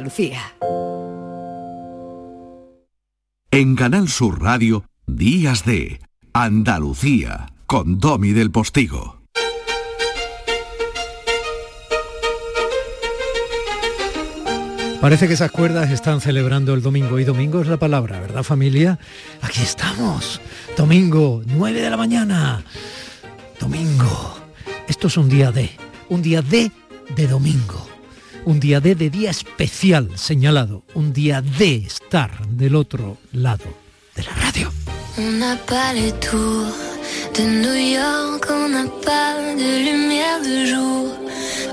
Lucía. En Canal Sur Radio, Días de Andalucía, con Domi del Postigo. Parece que esas cuerdas están celebrando el domingo y domingo es la palabra, ¿verdad familia? Aquí estamos. Domingo, 9 de la mañana. Domingo. Esto es un día de, un día de de domingo. Un día de de día especial señalado, un día de estar del otro lado de la radio. On n'a pas les tours de New York, on n'a pas de lumière de jour.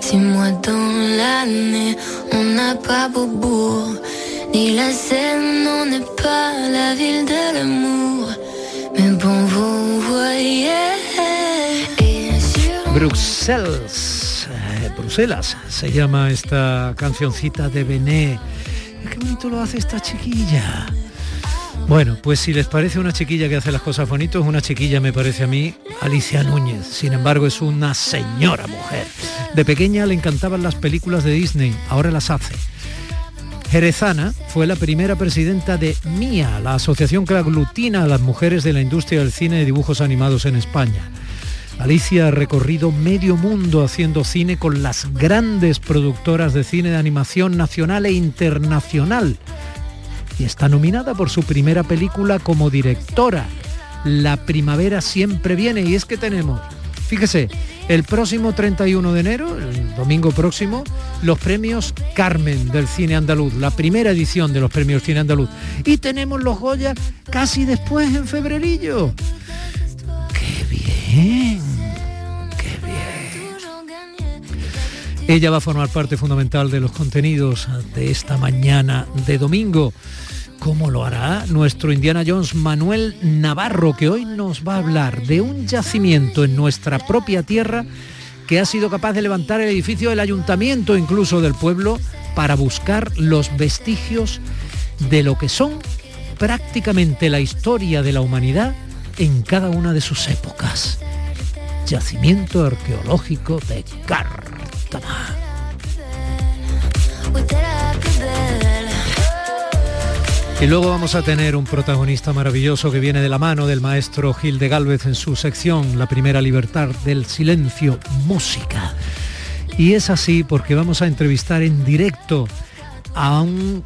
Six mois dans l'année, on n'a pas Beaubourg, ni la Seine, on n'est pas la ville de l'amour. Mais bon, vous voyez. Bruxelles, Bruselas, se llama esta cancioncita de Bené. Qué bonito lo hace esta chiquilla. Bueno, pues si les parece una chiquilla que hace las cosas bonitos, una chiquilla me parece a mí Alicia Núñez. Sin embargo, es una señora mujer. De pequeña le encantaban las películas de Disney, ahora las hace. Jerezana fue la primera presidenta de MIA, la asociación que aglutina a las mujeres de la industria del cine de dibujos animados en España. Alicia ha recorrido medio mundo haciendo cine con las grandes productoras de cine de animación nacional e internacional y está nominada por su primera película como directora. La primavera siempre viene y es que tenemos, fíjese, el próximo 31 de enero, el domingo próximo, los premios Carmen del cine andaluz, la primera edición de los premios cine andaluz. Y tenemos los Goya casi después en febrerillo. Ella va a formar parte fundamental de los contenidos de esta mañana de domingo. ¿Cómo lo hará nuestro Indiana Jones Manuel Navarro, que hoy nos va a hablar de un yacimiento en nuestra propia tierra que ha sido capaz de levantar el edificio del ayuntamiento, incluso del pueblo, para buscar los vestigios de lo que son prácticamente la historia de la humanidad en cada una de sus épocas. Yacimiento arqueológico de Y luego vamos a tener un protagonista maravilloso que viene de la mano del maestro Gil de Galvez en su sección La primera libertad del silencio, música. Y es así porque vamos a entrevistar en directo a un-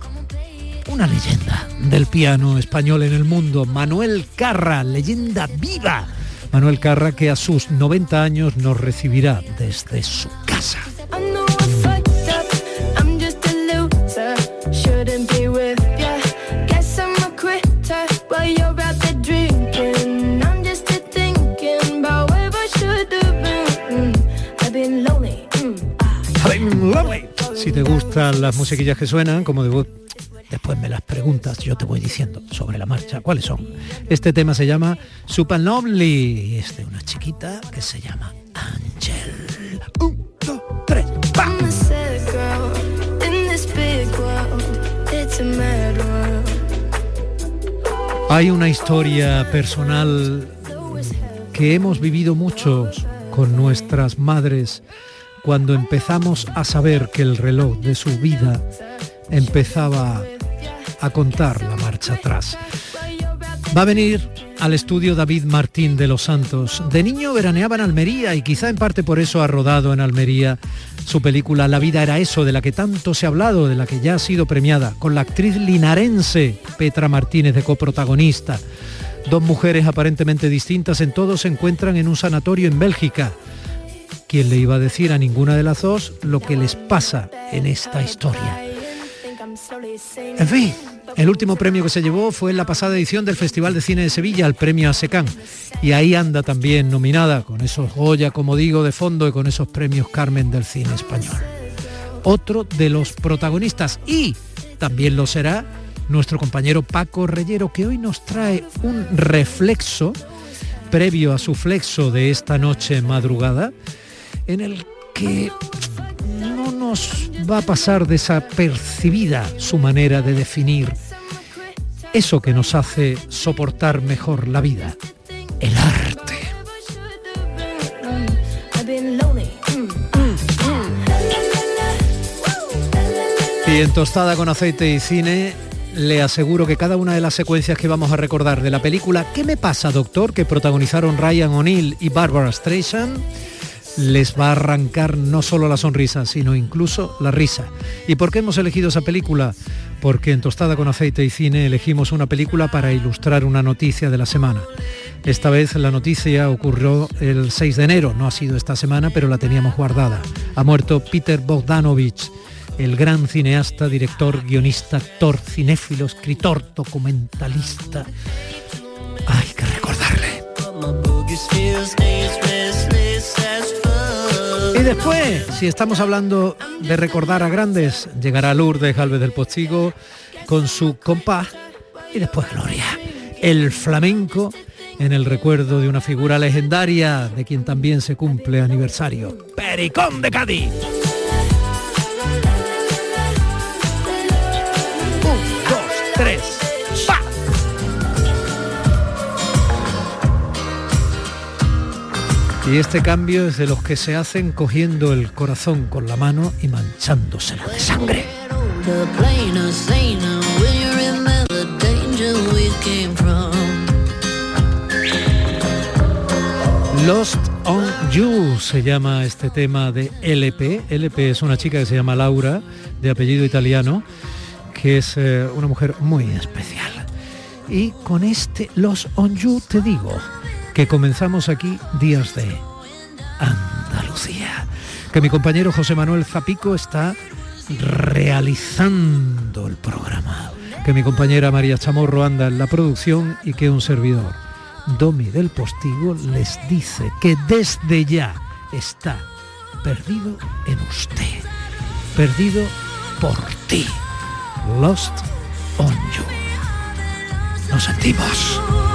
una leyenda del piano español en el mundo, Manuel Carra, leyenda viva. Manuel Carra que a sus 90 años nos recibirá desde su casa. Si te gustan las musiquillas que suenan, como de después me las preguntas, yo te voy diciendo sobre la marcha cuáles son. Este tema se llama Super Lovely y es de una chiquita que se llama Ángel. Un, dos, tres. Hay una historia personal que hemos vivido muchos con nuestras madres cuando empezamos a saber que el reloj de su vida empezaba a contar la marcha atrás. Va a venir al estudio David Martín de los Santos. De niño veraneaba en Almería y quizá en parte por eso ha rodado en Almería su película La vida era eso, de la que tanto se ha hablado, de la que ya ha sido premiada, con la actriz linarense Petra Martínez de coprotagonista. Dos mujeres aparentemente distintas en todo se encuentran en un sanatorio en Bélgica. ¿Quién le iba a decir a ninguna de las dos lo que les pasa en esta historia? En fin, el último premio que se llevó fue en la pasada edición del Festival de Cine de Sevilla, el premio ASECAN. Y ahí anda también nominada, con esos Goya, como digo, de fondo y con esos premios Carmen del cine español. Otro de los protagonistas y también lo será nuestro compañero Paco Reyero, que hoy nos trae un reflexo previo a su flexo de esta noche madrugada, en el que no nos va a pasar desapercibida su manera de definir eso que nos hace soportar mejor la vida, el arte. Y en Tostada con aceite y cine le aseguro que cada una de las secuencias que vamos a recordar de la película ¿Qué me pasa, doctor? que protagonizaron Ryan O'Neill y Barbara Streisand, les va a arrancar no solo la sonrisa, sino incluso la risa. ¿Y por qué hemos elegido esa película? Porque en Tostada con aceite y cine elegimos una película para ilustrar una noticia de la semana. Esta vez la noticia ocurrió el 6 de enero, no ha sido esta semana, pero la teníamos guardada. Ha muerto Peter Bogdanovich, el gran cineasta, director, guionista, actor, cinéfilo, escritor, documentalista. Hay que recordarle. Después, si estamos hablando de recordar a grandes, llegará Lourdes Galvez del Postigo con su compás y después Gloria, el flamenco en el recuerdo de una figura legendaria de quien también se cumple aniversario, Pericón de Cádiz. Y este cambio es de los que se hacen cogiendo el corazón con la mano y manchándoselo de sangre. Lost on You se llama este tema de LP. LP es una chica que se llama Laura, de apellido italiano, que es eh, una mujer muy especial. Y con este Lost on You te digo que comenzamos aquí días de Andalucía. Que mi compañero José Manuel Zapico está realizando el programa. Que mi compañera María Chamorro anda en la producción y que un servidor Domi del Postigo les dice que desde ya está perdido en usted, perdido por ti, lost on you. Nos sentimos.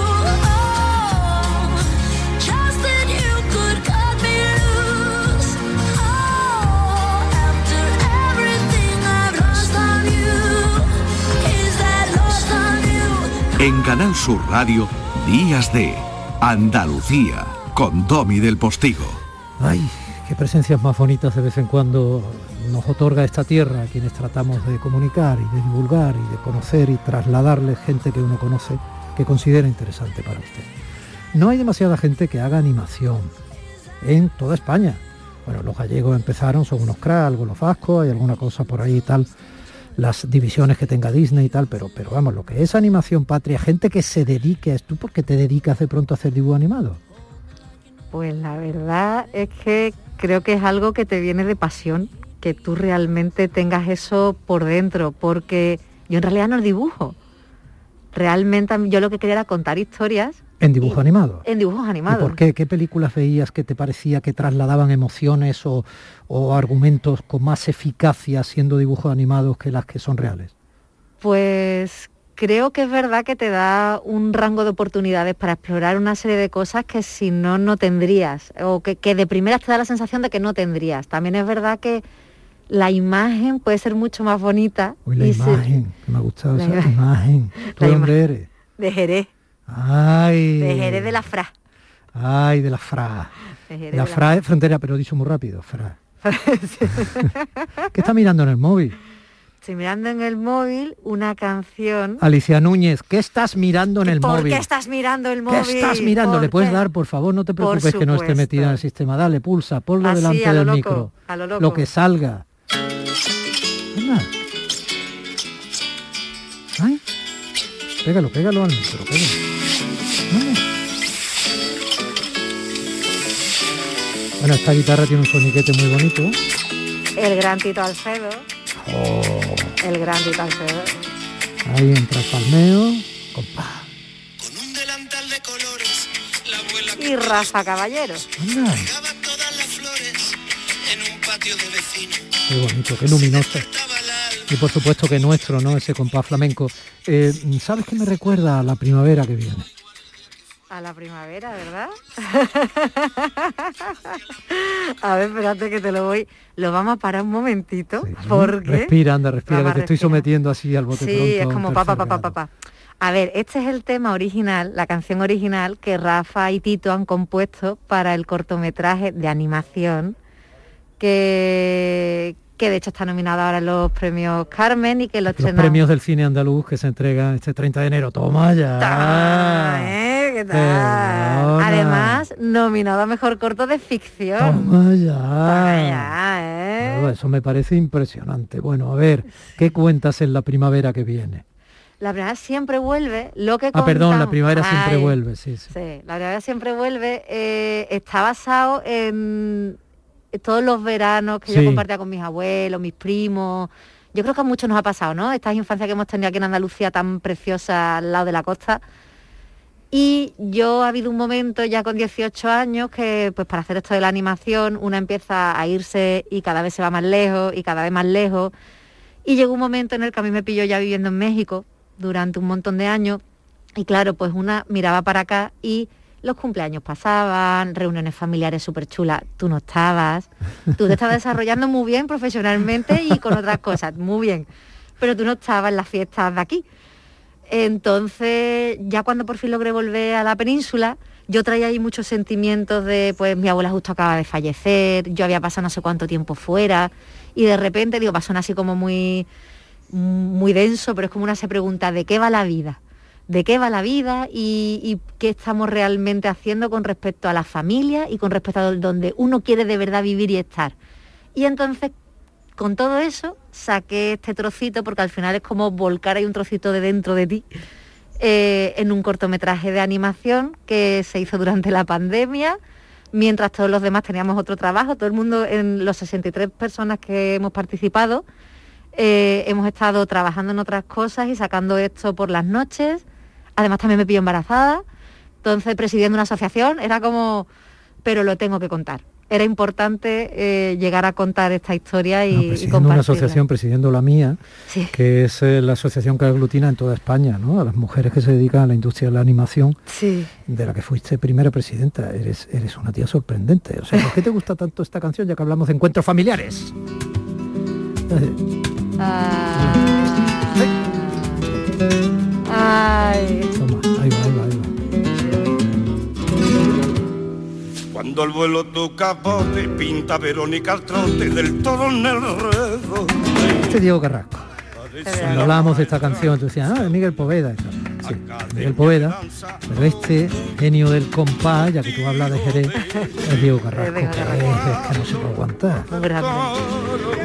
En Canal Sur Radio Días de Andalucía con Domi del Postigo. Ay, qué presencias más bonitas de vez en cuando nos otorga esta tierra a quienes tratamos de comunicar y de divulgar y de conocer y trasladarle gente que uno conoce que considera interesante para usted. No hay demasiada gente que haga animación en toda España. Bueno, los gallegos empezaron, son unos cracks, algo los vascos, hay alguna cosa por ahí y tal las divisiones que tenga Disney y tal, pero, pero vamos, lo que es animación patria, gente que se dedique a esto, ¿por qué te dedicas de pronto a hacer dibujo animado? Pues la verdad es que creo que es algo que te viene de pasión, que tú realmente tengas eso por dentro, porque yo en realidad no dibujo. Realmente yo lo que quería era contar historias ¿En dibujos animados? En dibujos animados. ¿Y por qué? ¿Qué películas veías que te parecía que trasladaban emociones o, argumentos con más eficacia siendo dibujos animados que las que son reales? Pues creo que es verdad que te da un rango de oportunidades para explorar una serie de cosas que si no, no tendrías, o que, de primeras te da la sensación de que no tendrías. También es verdad que la imagen puede ser mucho más bonita. Uy, la imagen, me ha gustado esa imagen. ¿Tú dónde eres? De Jerez. Ay. De Jerez de la Fra. Ay, de la Fra. la, Fra es frontera, pero dicho muy rápido, Fra. ¿Qué está mirando en el móvil? Estoy mirando en el móvil una canción. Alicia Núñez, ¿qué estás mirando en el móvil? ¿Por qué estás mirando el móvil? ¿Qué estás mirando? ¿Le puedes dar, por favor? No te preocupes que no esté metida en el sistema. Dale, pulsa, ponlo delante del micro. lo, que salga. Ay, pégalo, pégalo al micro, pégalo. Bueno, esta guitarra tiene un soniquete muy bonito. El gran Tito Alcedo. Oh. El gran Tito Alcedo. Ahí entra el palmeo. Compa. Y Rafa Caballero. Anda. Qué bonito, qué luminoso. Y por supuesto que nuestro, ¿no? Ese compás flamenco. Eh, ¿Sabes qué me recuerda a la primavera que viene? A la primavera, ¿verdad? a ver, espérate que te lo voy. Lo vamos a parar un momentito. porque Respira, anda, respira, que te estoy sometiendo así al bote Sí, es como papá, papá, papá. A ver, este es el tema original, la canción original que Rafa y Tito han compuesto para el cortometraje de animación que, que de hecho está nominada ahora los premios Carmen y que los, los premios del cine andaluz que se entregan este 30 de enero. Toma ya. ¿eh? ¿Qué tal? Además, nominado a mejor corto de ficción. Toma ya. ¿eh? eso me parece impresionante. Bueno, a ver, ¿qué cuentas en la primavera que viene? La primavera siempre vuelve, lo que Ah, perdón, la primavera siempre vuelve, sí, sí. Sí, la primavera siempre vuelve. Eh, está basado en todos los veranos que yo compartía con mis abuelos, mis primos. Yo creo que a muchos nos ha pasado, ¿no? Estas infancias que hemos tenido aquí en Andalucía tan preciosa al lado de la costa. Y yo ha habido un momento ya con 18 años que pues para hacer esto de la animación una empieza a irse y cada vez se va más lejos y cada vez más lejos. Y llegó un momento en el que a mí me pilló ya viviendo en México durante un montón de años y claro, pues una miraba para acá y los cumpleaños pasaban, reuniones familiares súper chulas, tú no estabas, tú te estabas desarrollando muy bien profesionalmente y con otras cosas, muy bien, pero tú no estabas en las fiestas de aquí. Entonces, ya cuando por fin logré volver a la península, yo traía ahí muchos sentimientos de, pues mi abuela justo acaba de fallecer, yo había pasado no sé cuánto tiempo fuera, y de repente, digo, pasó así como muy, muy denso, pero es como una se pregunta, ¿de qué va la vida? de qué va la vida y, qué estamos realmente haciendo con respecto a la familia y con respecto a donde uno quiere de verdad vivir y estar. Y entonces, con todo eso, saqué este trocito, porque al final es como volcar ahí un trocito de dentro de ti, eh, en un cortometraje de animación que se hizo durante la pandemia, mientras todos los demás teníamos otro trabajo, todo el mundo, en los 63 personas que hemos participado, eh, hemos estado trabajando en otras cosas y sacando esto por las noches. Además también me pillo embarazada, entonces presidiendo una asociación era como, pero lo tengo que contar. Era importante eh, llegar a contar esta historia y, presidiendo una asociación, presidiendo la mía, que es eh, la asociación que aglutina en toda España, ¿no? A las mujeres que se dedican a la industria de la animación, de la que fuiste primera presidenta. Eres, eres una tía sorprendente. O sea, ¿por qué te gusta tanto esta canción ya que hablamos de encuentros familiares? Ay. Toma, Cuando el vuelo tu capote pinta Verónica al trote del toro en el redo. Este Diego Carrasco. Cuando hablábamos de esta canción, tú decías, ah, es Miguel Poveda. Sí, Miguel Poveda, pero este genio del compás, ya que tú hablas de Jerez, es Diego Carrasco, que, es, que no se puede aguantar.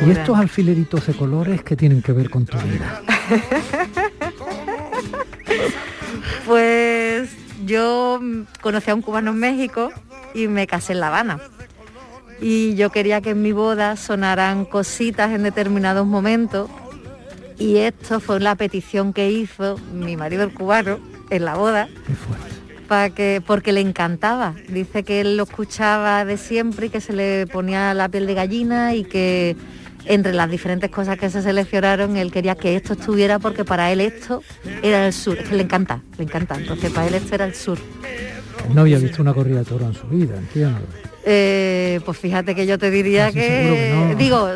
Y estos alfileritos de colores que tienen que ver con tu vida. Pues yo conocí a un cubano en México y me casé en La Habana. Y yo quería que en mi boda sonaran cositas en determinados momentos. Y esto fue la petición que hizo mi marido el cubano en la boda. Para que, porque le encantaba. Dice que él lo escuchaba de siempre y que se le ponía la piel de gallina y que entre las diferentes cosas que se seleccionaron, él quería que esto estuviera porque para él esto era el sur. le encanta, le encanta. Entonces para él esto era el sur. No había visto una corrida de toro en su vida, entiendo. Eh, pues fíjate que yo te diría ah, que, digo,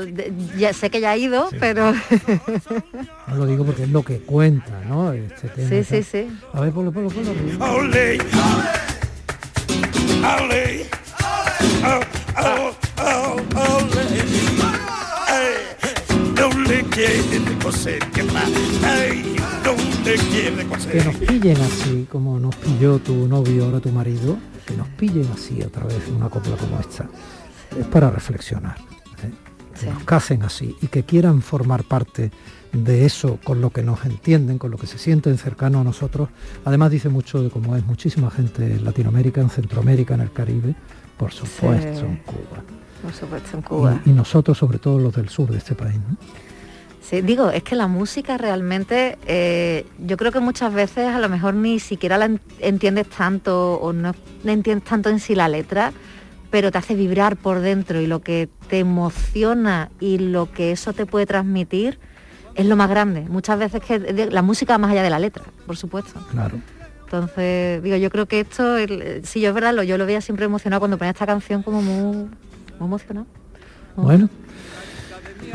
ya sé que ya ha ido, pero no lo digo porque es lo que cuenta, ¿no? Este sí, sí, sí. A ver, ponlo, ponlo, ponlo. Que nos pillen así, como nos pilló tu novio, ahora tu marido, que nos pillen así a través de una copla como esta, es para reflexionar. ¿eh? Que nos casen así y que quieran formar parte de eso con lo que nos entienden, con lo que se sienten cercano a nosotros. Además dice mucho de cómo es muchísima gente en Latinoamérica, en Centroamérica, en el Caribe, por supuesto en Cuba. Por supuesto en Cuba. Y, nosotros, sobre todo los del sur de este país. Sí, digo, es que la música realmente, eh, yo creo que muchas veces a lo mejor ni siquiera la entiendes tanto o no entiendes tanto en sí la letra, pero te hace vibrar por dentro y lo que te emociona y lo que eso te puede transmitir es lo más grande. Muchas veces que la música más allá de la letra, por supuesto. Claro. Entonces, digo, yo creo que esto, si yo es verdad, yo lo veía siempre emocionado cuando ponía esta canción como muy, muy emocionado. Bueno,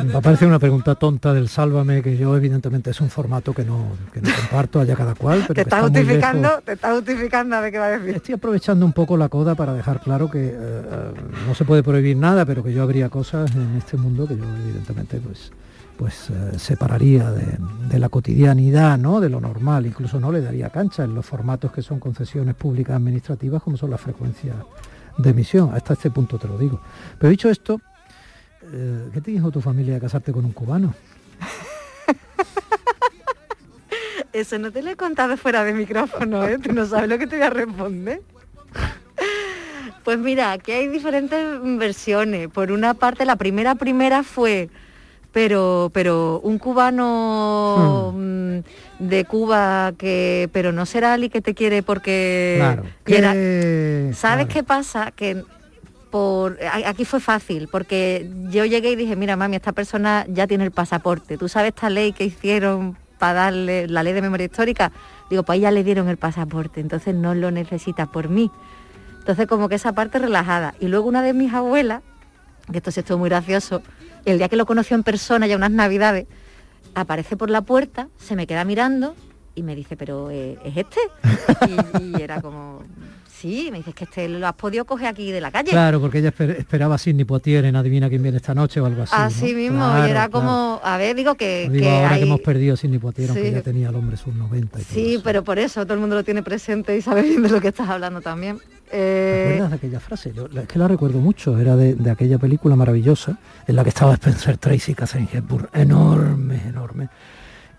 Me a parecer una pregunta tonta del Sálvame, que yo evidentemente es un formato que no, que no comparto allá cada cual. Pero te está, justificando, te está justificando a ver qué va a decir. Estoy aprovechando un poco la coda para dejar claro que eh, no se puede prohibir nada, pero que yo habría cosas en este mundo que yo evidentemente pues pues eh, separaría de, de, la cotidianidad, ¿no? de lo normal, incluso no le daría cancha en los formatos que son concesiones públicas administrativas como son las frecuencias de emisión. Hasta este punto te lo digo. Pero dicho esto, eh, ¿qué te dijo tu familia de casarte con un cubano? Eso no te lo he contado fuera de micrófono, ¿eh? Tú no sabes lo que te voy a responder. Pues mira, aquí hay diferentes versiones. Por una parte, la primera primera fue, pero, pero un cubano hmm. mm, de Cuba que, pero no será Ali que te quiere porque claro, ¿Sabes qué pasa? Que aquí fue fácil, porque yo llegué y dije, mira mami, esta persona ya tiene el pasaporte. ¿Tú sabes esta ley que hicieron para darle la ley de memoria histórica? Digo, pues ya le dieron el pasaporte, entonces no lo necesita por mí. Entonces como que esa parte relajada. Y luego una de mis abuelas, que esto sí estuvo muy gracioso, el día que lo conoció en persona, ya unas navidades, aparece por la puerta, se me queda mirando y me dice, pero eh, ¿es este? y era como, Sí, me dices que este lo has podido coger aquí de la calle. Claro, porque ella esperaba sin ni Potier en Adivina quién viene esta noche o algo así. Así mismo, y era como, a ver, digo que... Digo, ahora que hemos perdido sin ni Potier, aunque ya tenía el hombre sub 90. sí, pero por eso todo el mundo lo tiene presente y sabe bien de lo que estás hablando también. Eh... ¿Te acuerdas de aquella frase? Yo es que la recuerdo mucho, era de, de, aquella película maravillosa en la que estaba Spencer Tracy, Catherine Hepburn, enorme, enorme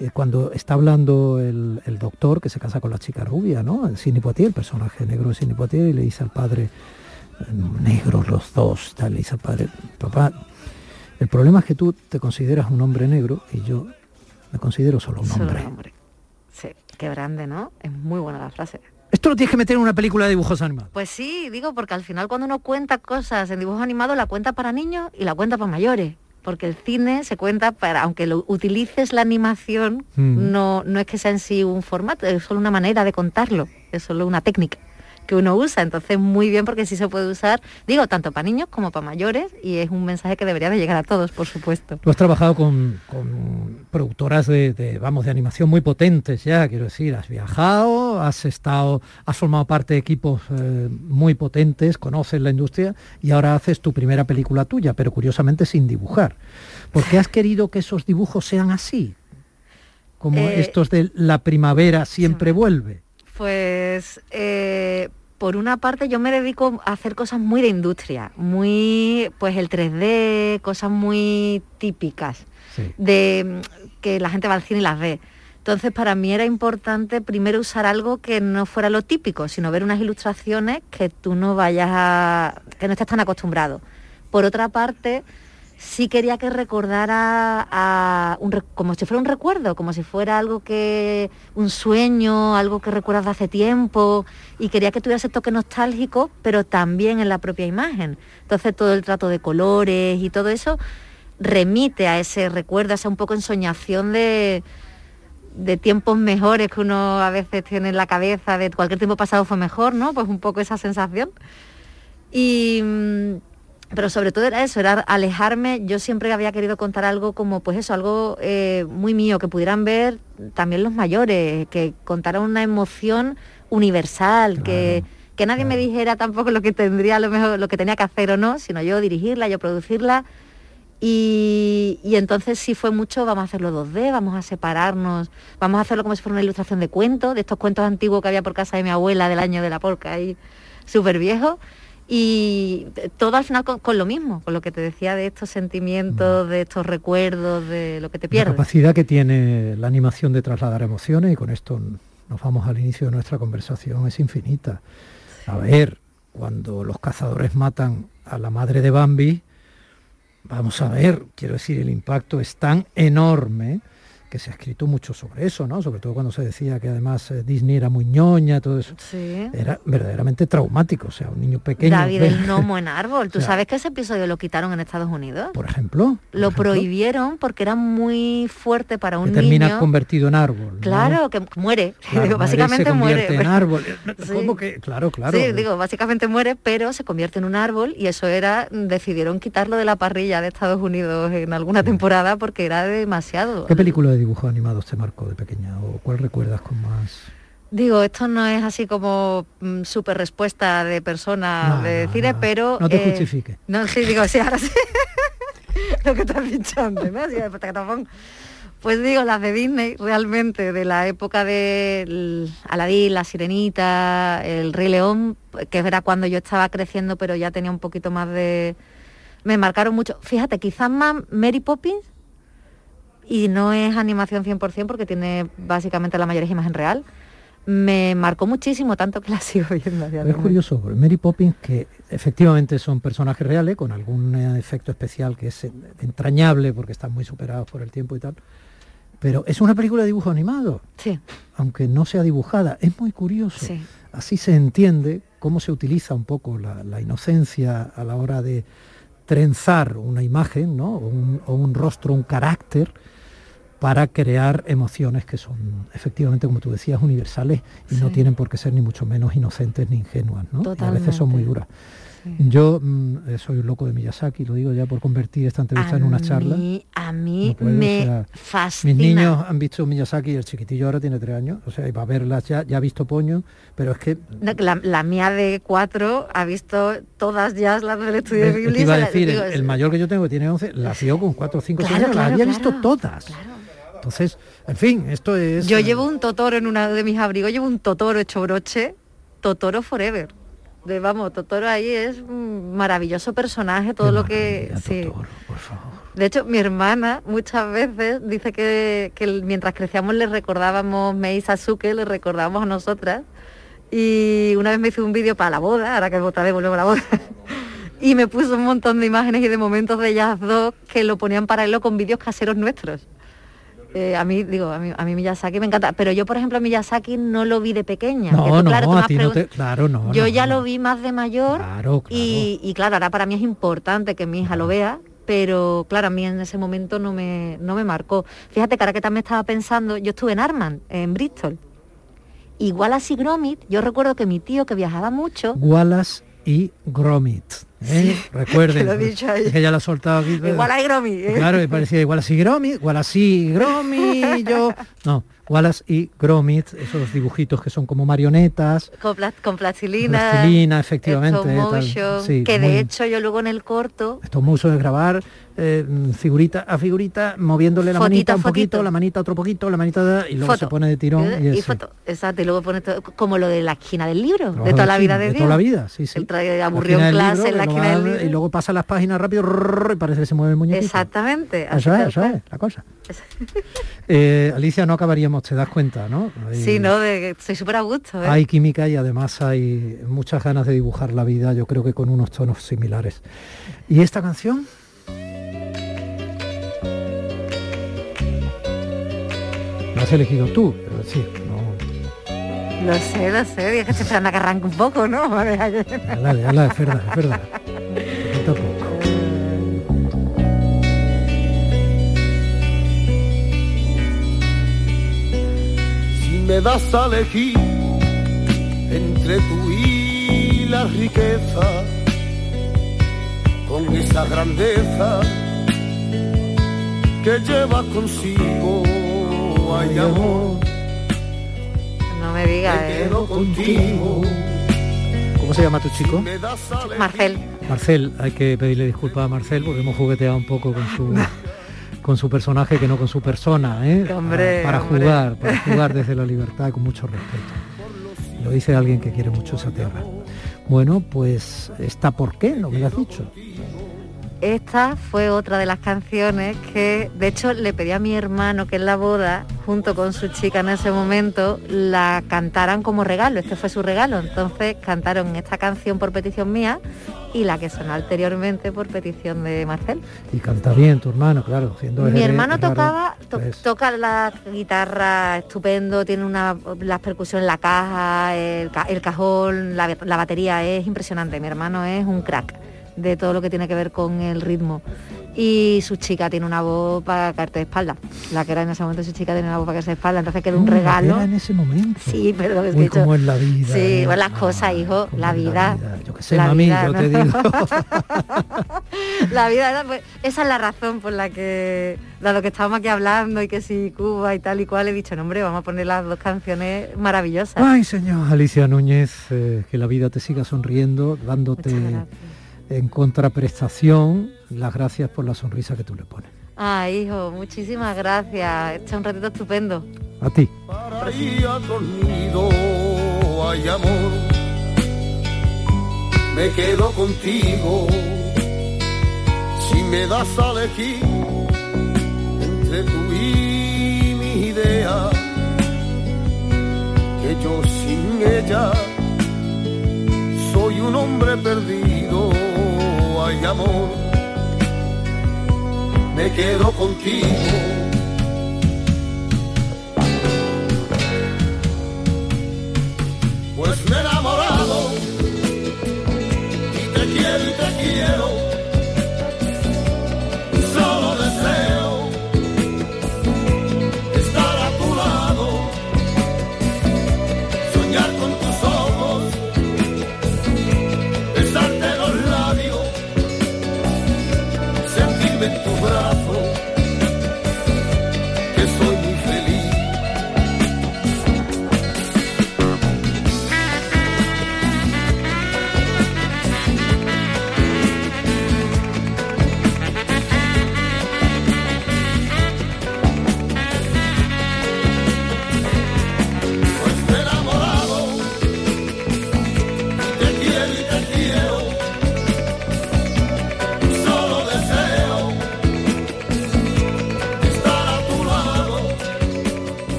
eh, cuando está hablando el, doctor que se casa con la chica rubia, ¿no? El Sidney Poitier, el personaje negro de Sidney Poitier, y le dice al padre, negros los dos, tal, le dice al padre, papá, el problema es que tú te consideras un hombre negro y yo me considero solo un hombre. hombre. Sí, qué grande, ¿no? Es muy buena la frase. Esto lo tienes que meter en una película de dibujos animados. Pues sí, digo, porque al final cuando uno cuenta cosas en dibujos animados, la cuenta para niños y la cuenta para mayores porque el cine se cuenta para, aunque lo utilices la animación, mm. no, no es que sea en sí un formato, es solo una manera de contarlo, es solo una técnica que uno usa. Entonces, muy bien porque sí se puede usar, digo, tanto para niños como para mayores y es un mensaje que debería de llegar a todos, por supuesto. Tú has trabajado con, productoras de, vamos, de animación muy potentes ya, quiero decir, has viajado, has estado, has formado parte de equipos eh, muy potentes, conoces la industria y ahora haces tu primera película tuya, pero curiosamente sin dibujar. ¿Por qué has querido que esos dibujos sean así? Como eh, estos de la primavera siempre vuelve. Pues eh, por una parte yo me dedico a hacer cosas muy de industria, muy, pues el 3D, cosas muy típicas, de que la gente va al cine y las ve. Entonces para mí era importante primero usar algo que no fuera lo típico, sino ver unas ilustraciones que tú no vayas a, que no estés tan acostumbrado. Por otra parte, sí quería que recordara a como si fuera un recuerdo, como si fuera algo que, un sueño, algo que recuerdas de hace tiempo, y quería que tuviera ese toque nostálgico, pero también en la propia imagen. Entonces todo el trato de colores y todo eso remite a ese recuerdo, a esa un poco ensoñación de, de tiempos mejores que uno a veces tiene en la cabeza, de cualquier tiempo pasado fue mejor, ¿no? Pues un poco esa sensación. Y mm, pero sobre todo era eso, era alejarme. Yo siempre había querido contar algo como, pues eso, algo eh, muy mío, que pudieran ver también los mayores, que contara una emoción universal, que, que nadie me dijera tampoco lo que tendría, lo mejor, lo que tenía que hacer o no, sino yo dirigirla, yo producirla. Y, y, entonces sí fue mucho, vamos a hacerlo 2D, vamos a separarnos, vamos a hacerlo como si fuera una ilustración de cuentos, de estos cuentos antiguos que había por casa de mi abuela del año de la polca, ahí súper viejo y todo al final con, lo mismo, con lo que te decía de estos sentimientos, de estos recuerdos, de lo que te pierdes. La capacidad que tiene la animación de trasladar emociones, y con esto nos vamos al inicio de nuestra conversación, es infinita. A ver, cuando los cazadores matan a la madre de Bambi, vamos a ver, quiero decir, el impacto es tan enorme que se ha escrito mucho sobre eso, ¿no? Sobre todo cuando se decía que además eh, Disney era muy ñoña, todo eso. Sí. Era verdaderamente traumático, o sea, un niño pequeño. David el gnomo en árbol. ¿Tú O sea, sabes que ese episodio lo quitaron en Estados Unidos? Por ejemplo. por Lo ejemplo, prohibieron porque era muy fuerte para un que termina niño. convertido en árbol. ¿no? Claro, que muere. Claro, Digo, básicamente se muere. convierte en árbol. Sí. ¿Cómo que? Claro, claro. Sí, digo, básicamente muere, pero se convierte en un árbol y eso era, decidieron quitarlo de la parrilla de Estados Unidos en alguna temporada porque era demasiado. ¿Qué película de dibujos animados te marcó de pequeña o cuál recuerdas con más? Digo, esto no es así como mm, súper respuesta de persona No, de no, no. pero... No te eh, justifique. No, sí, digo, sí, ahora sí. Lo que ¿no? Así, de patacatafón. Pues digo, las de Disney, realmente, de la época de Aladín, La Sirenita, El Rey León, que era cuando yo estaba creciendo, pero ya tenía un poquito más de... Me marcaron mucho. Fíjate, quizás más Mary Poppins, y no es animación 100% porque tiene básicamente la mayoría imagen real, me marcó muchísimo, tanto que la sigo viendo. Es curioso, Mary Poppins, que efectivamente son personajes reales, con algún eh, efecto especial que es entrañable porque están muy superados por el tiempo y tal, pero es una película de dibujo animado, Sí, aunque no sea dibujada. Es muy curioso. sí. Así se entiende cómo se utiliza un poco la, la inocencia a la hora de trenzar una imagen, ¿no? o, un, o un rostro, un carácter, para crear emociones que son efectivamente, como tú decías, universales y no tienen por qué ser ni mucho menos inocentes ni ingenuas, ¿no? Y a veces son muy duras. sí. Yo mm, eh, soy un loco de Miyazaki, lo digo ya por convertir esta entrevista en una charla. mí- a mí No puedo, me o sea, fascina. Mis niños han visto Miyazaki, el chiquitillo ahora tiene tres años, o sea, y va a verlas ya, ya ha visto Poño, pero es que La, la mía de cuatro ha visto todas ya las del estudio de te iba a la- decir, digo, el, mayor que yo tengo, que tiene 11, las vio con 4 o 5 Claro, años, las claro, había claro, visto todas. Entonces, en fin, esto es... Yo eh, llevo un Totoro en uno de mis abrigos, llevo un Totoro hecho broche, Totoro Forever. De, vamos, Totoro ahí es un maravilloso personaje, todo qué lo que... sí. Totoro, por favor. De hecho, mi hermana muchas veces dice que, mientras crecíamos le recordábamos Mei Sasuke, le recordábamos a nosotras. Y una vez me hizo un vídeo para la boda, ahora que otra vez volvemos a la boda. Y me puso un montón de imágenes y de momentos de ellas dos que lo ponían paralelo con vídeos caseros nuestros. Eh, a mí, digo, a mí, a mí Miyazaki me encanta, pero yo, por ejemplo, a Miyazaki no lo vi de pequeña. que No, tú, no, claro, tú a ti no te... Claro, no. yo no, ya lo vi más de mayor Claro, claro. y, y claro, ahora para mí es importante que mi hija lo vea, pero claro, a mí en ese momento no me, no me marcó. Fíjate ahora que también estaba pensando, yo estuve en Arman, en Bristol. Igual así Gromit, yo recuerdo que mi tío que viajaba mucho, Wallace y Gromit. ¿eh? Recuerden, que lo he dicho ahí. es que ya lo ha soltado aquí. igual hay Gromit. ¿eh? Claro, me parecía Wallace y Gromit, Wallace y Gromit, yo... No, Wallace y Gromit, esos dibujitos que son como marionetas, Con, pla- con plastilina, Plastilina, efectivamente, tal. Sí, que muy- de hecho yo luego en el corto Estos musos de grabar eh, figurita a figurita, moviéndole la manita un poquito, la manita otro poquito, la manita y luego foto. se pone de tirón. Y, y foto, exacto, y luego pone todo, como lo de la esquina del libro, de toda la vida de, de Dios. toda la vida, sí, sí. El trae La aburrió en clase en la esquina del libro. Y luego pasa las páginas rápido y parece que se mueve el muñequito. Exactamente. Eso es, eso es, la cosa. Eh, Alicia, no acabaríamos, te das cuenta, ¿no? Hay- Sí, no, de estoy súper a gusto. ¿eh? Hay química y además hay muchas ganas de dibujar la vida, yo creo que con unos tonos similares. ¿Y esta canción? Has elegido tú, quiero decir, no. Lo sé, lo sé, es que estoy esperando a que arranque un poco, ¿no? Que- Dale, dale, es verdad, es. Si me das a elegir entre tú y la riqueza, con esa grandeza que lleva consigo, No me digas, me ¿eh? contigo. ¿Cómo se llama tu chico? Marcel. Marcel, hay que pedirle disculpas a Marcel porque hemos jugueteado un poco con su con su personaje que no con su persona, ¿eh? Hombre, para hombre. jugar, para jugar desde la libertad con mucho respeto. Lo dice alguien que quiere mucho esa tierra. Bueno, pues está por qué, no me lo has dicho. Esta fue otra de las canciones que, de hecho, le pedí a mi hermano que en la boda, junto con su chica en ese momento, la cantaran como regalo. Este fue su regalo. Entonces cantaron esta canción por petición mía y la que sonó anteriormente por petición de Marcel. Y canta bien tu hermano, claro. Siendo Mi hermano tocaba, to- pues, toca la guitarra estupendo, tiene una, las percusiones la caja, el, ca- el cajón, la, la batería es impresionante. Mi hermano es un crack de todo lo que tiene que ver con el ritmo. Y su chica tiene una voz para caerte de espalda. La que era en ese momento su chica tiene una voz para caerse de espalda, entonces quedó un regalo. Era en ese momento. Sí, pero que yo- cómo es la vida. Sí, pues las cosas, hijo, la es vida. Yo qué sé, la mami, vida, yo ¿no? te digo. La vida pues, esa es la razón por la que, dado que estábamos aquí hablando y que si Cuba y tal y cual, he dicho, no, hombre, vamos a poner las dos canciones maravillosas. Ay, señor Alicia Núñez, eh, que la vida te siga sonriendo, dándote. En contraprestación las gracias por la sonrisa que tú le pones. Ay, hijo, muchísimas gracias. Este es un ratito estupendo. A ti. para ir a tu nido, ay amor, me quedo contigo. Si me das a elegir entre tú y mi idea, que yo sin ella soy un hombre perdido, ay amor, me quedo contigo. Pues me he enamorado y te quiero y te quiero. Sentirme en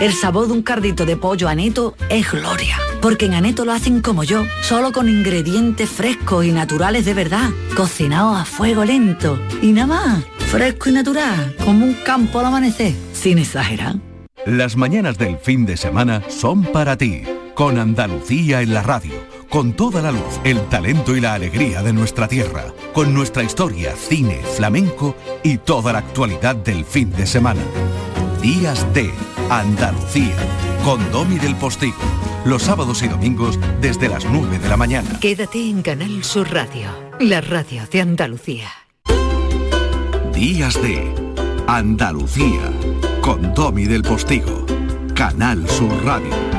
El sabor de un cardito de pollo aneto es gloria, porque en Aneto lo hacen como yo, solo con ingredientes frescos y naturales de verdad, cocinados a fuego lento y nada más, fresco y natural, como un campo al amanecer, sin exagerar. Las mañanas del fin de semana son para ti, con Andalucía en la radio, con toda la luz, el talento y la alegría de nuestra tierra, con nuestra historia, cine, flamenco y toda la actualidad del fin de semana. Días de Andalucía, con Domi del Postigo, los sábados y domingos desde las 9 de la mañana. Quédate en Canal Sur Radio, la radio de Andalucía. Días de Andalucía, con Domi del Postigo, Canal Sur Radio.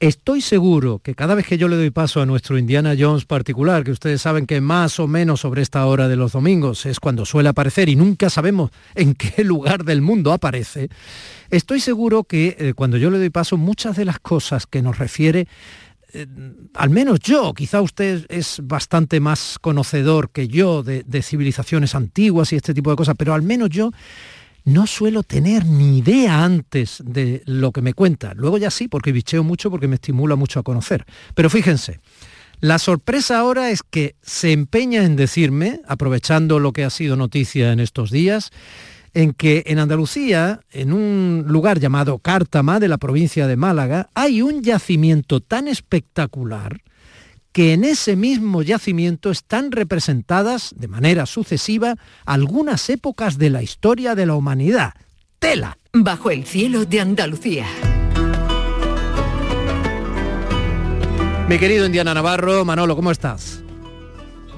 Estoy seguro que cada vez que yo le doy paso a nuestro Indiana Jones particular, que ustedes saben que más o menos sobre esta hora de los domingos es cuando suele aparecer y nunca sabemos en qué lugar del mundo aparece, estoy seguro que eh, cuando yo le doy paso muchas de las cosas que nos refiere eh, al menos yo, quizá usted es bastante más conocedor que yo de, de civilizaciones antiguas y este tipo de cosas, pero al menos yo no suelo tener ni idea antes de lo que me cuenta. Luego ya sí, porque bicheo mucho, porque me estimula mucho a conocer. Pero fíjense, la sorpresa ahora es que se empeña en decirme, aprovechando lo que ha sido noticia en estos días, en que en Andalucía, en un lugar llamado Cártama de la provincia de Málaga, hay un yacimiento tan espectacular que en ese mismo yacimiento están representadas de manera sucesiva algunas épocas de la historia de la humanidad. Tela. Bajo el cielo de Andalucía. Mi querido Indiana Navarro, Manolo, ¿cómo estás?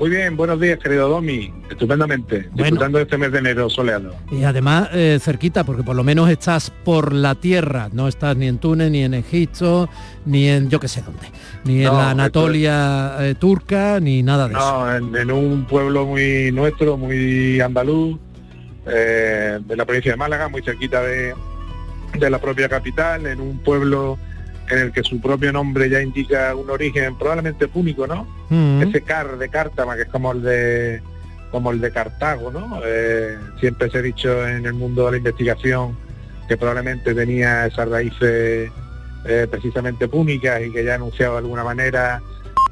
Muy bien, buenos días, querido Domi. Estupendamente, disfrutando de este mes de enero soleado. Y además eh, cerquita, porque por lo menos estás por la tierra, no estás ni en Túnez, ni en Egipto, ni en yo qué sé dónde, ni en la Anatolia eh, turca, ni nada de eso. No, en, un pueblo muy nuestro, muy andaluz, eh, de la provincia de Málaga, muy cerquita de, de la propia capital, en un pueblo en el que su propio nombre ya indica un origen probablemente púnico, ¿no? Mm. Ese car de Cártama, que es como el de como el de Cartago, ¿no? Eh, siempre se ha dicho en el mundo de la investigación que probablemente tenía esas raíces eh, precisamente púnicas y que ya ha anunciado de alguna manera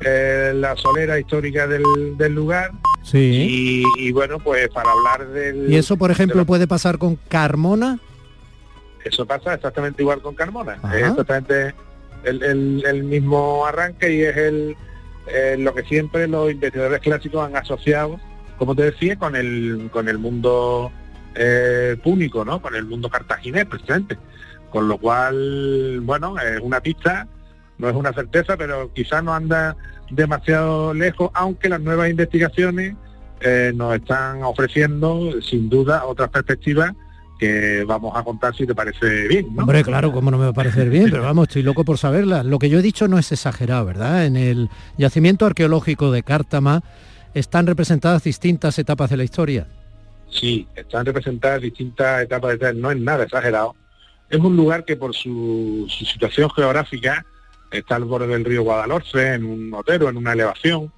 eh, la solera histórica del, lugar. Sí. Y, bueno, pues para hablar del... ¿Y eso, por ejemplo, puede pasar con Carmona? Eso pasa exactamente igual con Carmona. Exactamente el, mismo arranque y es el eh, lo que siempre los investigadores clásicos han asociado, como te decía, con el con el mundo eh, púnico, ¿no? Con el mundo cartaginés, precisamente. Con lo cual, bueno, es una pista, no es una certeza, pero quizás no anda demasiado lejos, aunque las nuevas investigaciones eh, nos están ofreciendo, sin duda, otras perspectivas que vamos a contar si te parece bien. ¿no? Hombre, claro, cómo no me va a parecer bien, pero vamos, estoy loco por saberla. Lo que yo he dicho no es exagerado, ¿verdad? En el yacimiento arqueológico de Cártama están representadas distintas etapas de la historia. Sí, están representadas distintas etapas de la historia, no es nada exagerado. Es un lugar que por su, situación geográfica está al borde del río Guadalhorce, en un otero, en una elevación.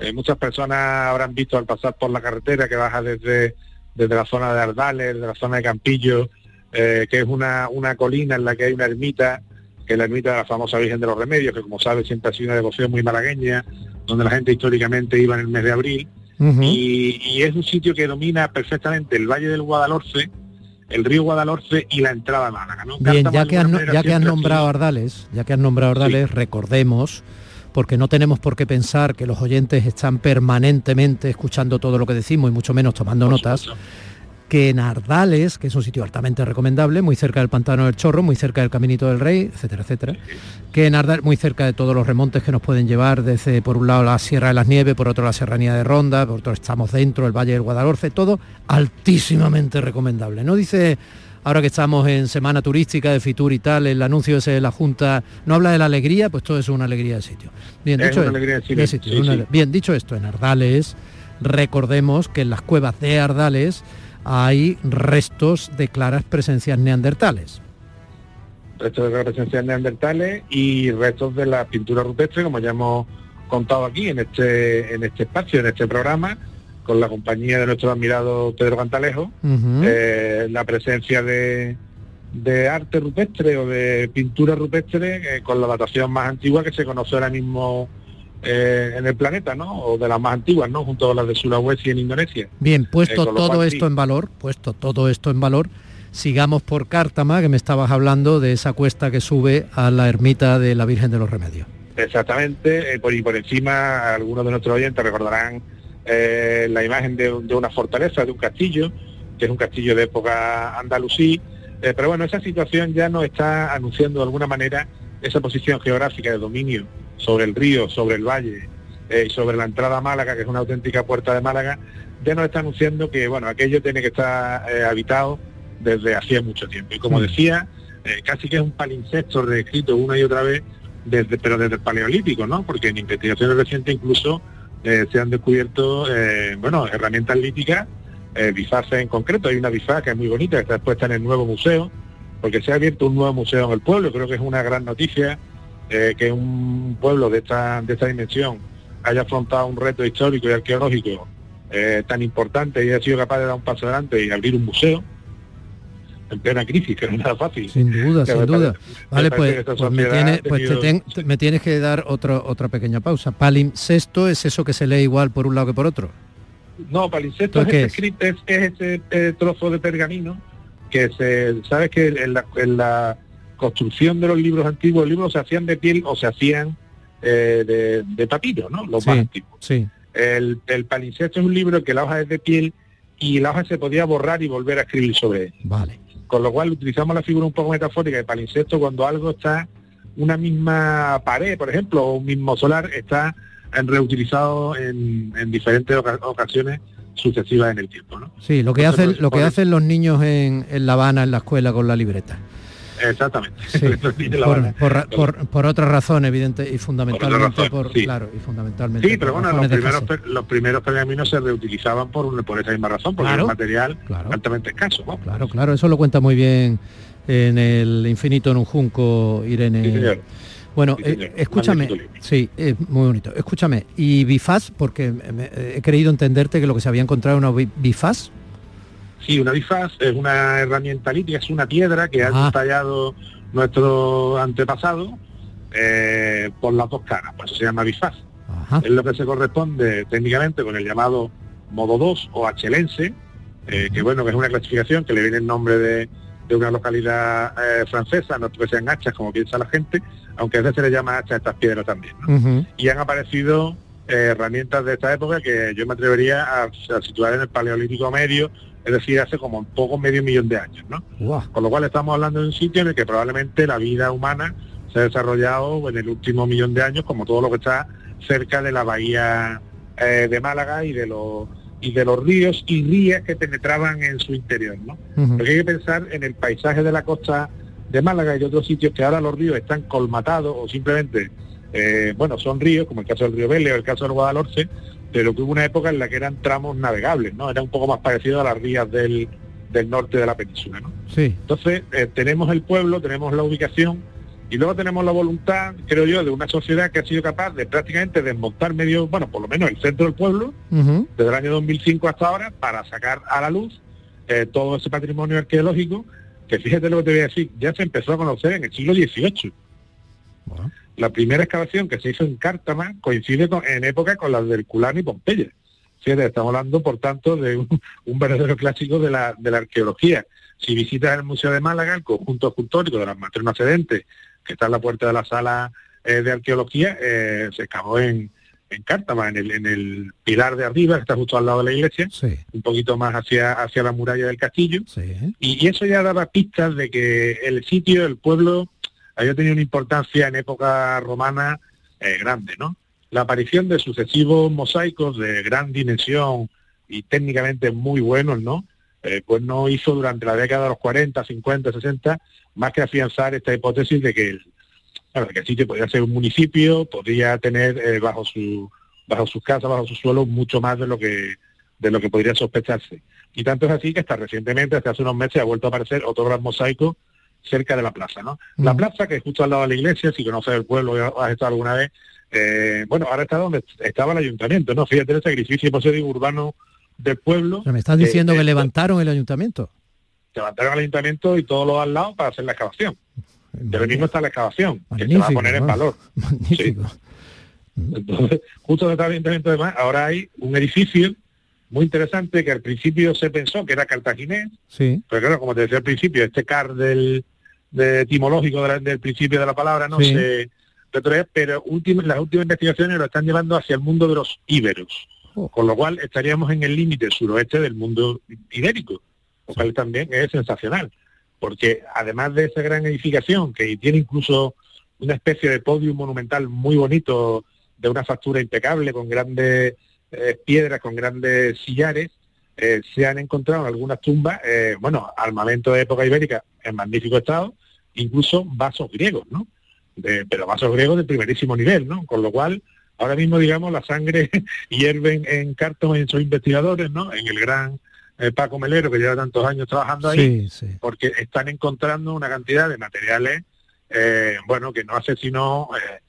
Eh, muchas personas habrán visto al pasar por la carretera que baja desde desde la zona de Ardales, de la zona de Campillo, eh, que es una, una colina en la que hay una ermita, que es la ermita de la famosa Virgen de los Remedios, que como sabes siempre ha sido una devoción muy malagueña, donde la gente históricamente iba en el mes de abril, y, es un sitio que domina perfectamente el Valle del Guadalhorce, el río Guadalhorce y la entrada a Málaga. Bien, ya que, has, ya que has nombrado Ardales, ya que has nombrado Ardales, recordemos porque no tenemos por qué pensar que los oyentes están permanentemente escuchando todo lo que decimos y mucho menos tomando notas. que en Ardales, que es un sitio altamente recomendable, muy cerca del Pantano del Chorro, muy cerca del Caminito del Rey, etcétera, etcétera, que en Ardales, muy cerca de todos los remontes que nos pueden llevar desde, por un lado, la Sierra de las Nieves, por otro la Serranía de Ronda, por otro estamos dentro, el Valle del Guadalhorce, todo altísimamente recomendable. No dice ahora que estamos en semana turística de Fitur y tal, el anuncio ese de la Junta no habla de la alegría, pues todo es una alegría de sitio. Bien, dicho, bien dicho esto, en Ardales, recordemos que en las cuevas de Ardales hay restos de claras presencias neandertales. Restos de claras presencias neandertales y restos de la pintura rupestre, como ya hemos contado aquí en este, en este espacio, en este programa, con la compañía de nuestro admirado Pedro Cantalejo, eh, la presencia de, arte rupestre o de pintura rupestre eh, con la datación más antigua que se conoce ahora mismo eh, en el planeta, ¿no? O de las más antiguas, ¿no? Junto a las de Sulawesi en Indonesia. Bien, puesto todo esto en valor, puesto todo esto en valor, sigamos por Cártama, que me estabas hablando de esa cuesta que sube a la ermita de la Virgen de los Remedios. Exactamente, por, y por encima algunos de nuestros oyentes recordarán eh, la imagen de, una fortaleza, de un castillo, que es un castillo de época andalusí, eh, pero bueno, esa situación ya nos está anunciando de alguna manera esa posición geográfica de dominio sobre el río, sobre el valle eh, y sobre la entrada a Málaga, que es una auténtica puerta de Málaga, ya nos está anunciando que bueno, aquello tiene que estar habitado desde hacía mucho tiempo. Y como decía, casi que es un palincesto reescrito una y otra vez, desde, pero desde el Paleolítico, ¿no? Porque en investigaciones recientes incluso eh, se han descubierto eh, bueno, herramientas líticas, eh, bifaces en concreto. Hay una bifaz que es muy bonita, que está expuesta en el nuevo museo, porque se ha abierto un nuevo museo en el pueblo. Creo que es una gran noticia que un pueblo de esta, de esta dimensión haya afrontado un reto histórico y arqueológico tan importante y haya sido capaz de dar un paso adelante y abrir un museo en plena crisis, que no es nada fácil. Sin duda, sin duda. Vale, pues, pues, me, tiene, pues me, tienes que dar otro, otra pequeña pausa. Palimpsesto es eso que se lee igual por un lado que por otro. No, palimpsesto es, es? es, ese eh, trozo de pergamino que se, sabes que en la, construcción de los libros antiguos, los libros se hacían de piel o se hacían eh, de, papiro, ¿no? Los más antiguos. Sí. El, el palincesto es un libro que la hoja es de piel y la hoja se podía borrar y volver a escribir sobre él. Vale con lo cual utilizamos la figura un poco metafórica de palinsecto cuando algo está, una misma pared, por ejemplo, o un mismo solar está reutilizado en, en diferentes oca- ocasiones sucesivas en el tiempo. ¿no? Sí, lo que Entonces, hacen, lo que hacen los niños en, en La Habana, en la escuela con la libreta. Exactamente. Sí, por, otra razón, evidente, y fundamentalmente razón, por, sí. claro, y fundamentalmente. Sí, pero bueno, los primeros, escasez. per- los primeros pergaminos se reutilizaban por, por esa misma razón, porque Claro, es un material claro. altamente escaso. ¿no? Claro, claro, eso lo cuenta muy bien en el Infinito en un Junco, Irene. Sí, señor. Bueno, Sí, eh, escúchame, sí, es muy bonito. Escúchame, y bifaz, porque me- he creído entenderte que lo que se había encontrado era una bi- bifaz. Sí, una bifaz es una herramienta lítica, es una piedra que Ah. han tallado nuestros antepasados eh, por las dos caras, por eso se llama bifaz. Ajá. Es lo que se corresponde técnicamente con el llamado modo 2 o achelense, eh, que bueno, que es una clasificación que le viene el nombre de, de una localidad eh, francesa, no que sean hachas como piensa la gente, aunque a veces se le llama hacha a estas piedras también. y han aparecido eh, herramientas de esta época que yo me atrevería a, a situar en el Paleolítico medio, es decir, hace como un poco medio millón de años, ¿no? Con lo cual estamos hablando de un sitio en el que probablemente la vida humana se ha desarrollado en el último millón de años, como todo lo que está cerca de la bahía eh, de Málaga y de los y de los ríos y rías que penetraban en su interior, ¿no? Porque hay que pensar en el paisaje de la costa de Málaga y de otros sitios que ahora los ríos están colmatados o simplemente, eh, bueno, son ríos, como el caso del río Vélez o el caso del Guadalhorce, pero que hubo una época en la que eran tramos navegables, ¿no? Era un poco más parecido a las rías del, del norte de la península, ¿no? Sí, Entonces, eh, tenemos el pueblo, tenemos la ubicación y luego tenemos la voluntad, creo yo, de una sociedad que ha sido capaz de prácticamente desmontar medio, bueno, por lo menos el centro del pueblo, desde el año 2005 hasta ahora para sacar a la luz eh, todo ese patrimonio arqueológico que fíjate lo que te voy a decir, ya se empezó a conocer en el siglo XVIII. Bueno. La primera excavación que se hizo en Cártama coincide con- en época con las del Herculano y Pompeya. Fíjate, estamos hablando, por tanto, de un, un verdadero clásico de la, de la arqueología. Si visitas el Museo de Málaga, el conjunto escultórico de las matronas sedentes, que está en la puerta de la sala eh, de arqueología, eh, se excavó en, en Cártama, en el, en el pilar de arriba, que está justo al lado de la iglesia, sí, un poquito más hacia, hacia la muralla del castillo, sí. y, y eso ya daba pistas de que el sitio, el pueblo, había tenido una importancia en época romana eh, grande, ¿no? La aparición de sucesivos mosaicos de gran dimensión y técnicamente muy buenos, ¿no? Eh, pues no hizo durante la década de los 40, 50, 60, más que afianzar esta hipótesis de que el, claro, que el sitio podría ser un municipio, podría tener eh, bajo su bajo sus casas, bajo su suelo, mucho más de lo que de lo que podría sospecharse. Y tanto es así que hasta recientemente, hasta hace unos meses, ha vuelto a aparecer otro gran mosaico cerca de la plaza, ¿no? La plaza que es justo al lado de la iglesia, si conoces el pueblo has estado alguna vez, eh, bueno, ahora está donde estaba el ayuntamiento, ¿no? Fíjate el sacrificio ser urbano del pueblo. Me estás diciendo eh, que levantaron el ayuntamiento. levantaron al ayuntamiento y todos los al lado para hacer la excavación. Pero mismo está la excavación, que se va a poner en valor. Magnífico. Entonces, justo detrás del ayuntamiento además, ahora hay un edificio muy interesante que al principio se pensó que era cartaginés, Sí, pero claro, como te decía al principio, este car del de etimológico de la- del principio de la palabra no Sí. se retrotrae, pero últim- las últimas investigaciones lo están llevando hacia el mundo de los íberos, Oh. con lo cual estaríamos en el límite suroeste del mundo ibérico, lo cual también es sensacional, porque además de esa gran edificación, que tiene incluso una especie de podium monumental muy bonito, de una factura impecable, con grandes eh, piedras, con grandes sillares, eh, se han encontrado en algunas tumbas, eh, bueno, armamento de época ibérica en magnífico estado, incluso vasos griegos, ¿no? De- pero vasos griegos de primerísimo nivel, ¿no? Con lo cual, ahora mismo, digamos, la sangre hierve en, en Carton en sus investigadores, ¿no? En el gran eh, Paco Melero, que lleva tantos años trabajando ahí, sí, sí. porque están encontrando una cantidad de materiales, eh, bueno, que no hace sino eh,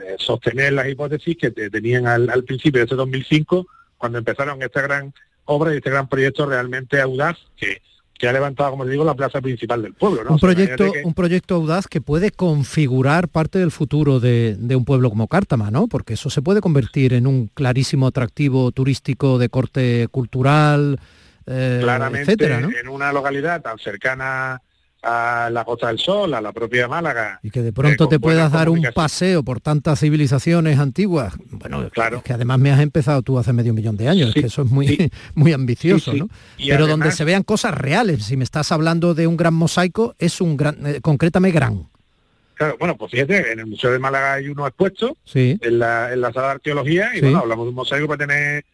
eh, sostener las hipótesis que te- tenían al, al principio de este 2005, cuando empezaron esta gran obra y este gran proyecto realmente audaz, que, que ha levantado, como les digo, la plaza principal del pueblo. ¿no? Un O sea, proyecto, que- un proyecto audaz que puede configurar parte del futuro de, de un pueblo como Cártama, ¿no? Porque eso se puede convertir en un clarísimo atractivo turístico de corte cultural, eh, claramente etcétera, ¿no? en una localidad tan cercana a la Costa del Sol, a la propia Málaga. Y que de pronto eh, te puedas dar un paseo por tantas civilizaciones antiguas. Bueno, Claro. es que además me has empezado tú hace medio millón de años, Sí, es que eso es muy, sí. muy ambicioso, Sí. ¿no? Y Pero donde se vean cosas reales, si me estás hablando de un gran mosaico, es un gran, eh, concrétame gran. Claro, bueno, pues fíjate, en el Museo de Málaga hay uno expuesto, Sí. en la, en la sala de arqueología, y bueno, hablamos de un mosaico para tener,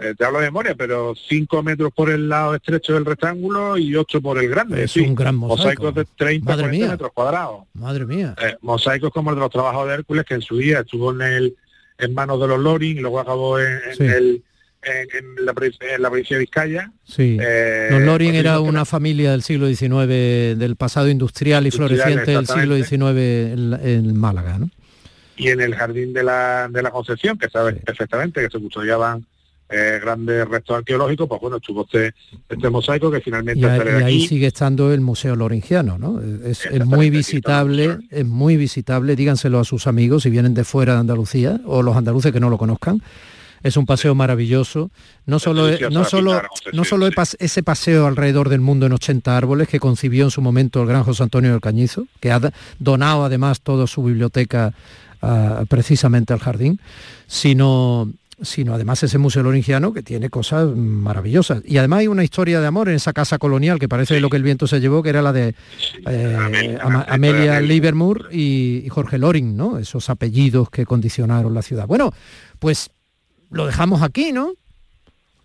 eh, te hablo de memoria, pero 5 metros por el lado estrecho del rectángulo y 8 por el grande. Es sí. un gran mosaico. Mosaicos de 30, Madre 40 mía. metros cuadrados. Madre mía. Eh, mosaicos como el de los trabajos de Hércules, que en su día estuvo en el en manos de los Loring y luego acabó en, en Sí. el, en, en la, provincia- en la provincia de Vizcaya. Sí. Eh, Los Loring era una familia del siglo XIX, del pasado industrial y floreciente del siglo. XIX en, en Málaga, ¿no? y en el jardín de la, de la Concepción, que sabes Sí. perfectamente que se custodiaban eh, grandes restos arqueológicos, pues bueno, estuvo este, este mosaico que finalmente Y, a- ahí aquí. sigue estando el Museo Loringiano, ¿no? Es, muy visitable, es muy visitable, díganselo a sus amigos si vienen de fuera de Andalucía o los andaluces que no lo conozcan. Es un paseo maravilloso. No solo, es- no solo, no solo sí. ese paseo alrededor del mundo en 80 árboles que concibió en su momento el gran José Antonio del Cañizo, que ha donado además toda su biblioteca precisamente al jardín, sino sino además ese museo loringiano que tiene cosas maravillosas. Y además hay una historia de amor en esa casa colonial que parece lo que el viento se llevó, que era la de eh, Amelia. Livermore y, y Jorge Loring, ¿no? Esos apellidos que condicionaron la ciudad. Bueno, pues lo dejamos aquí, ¿no?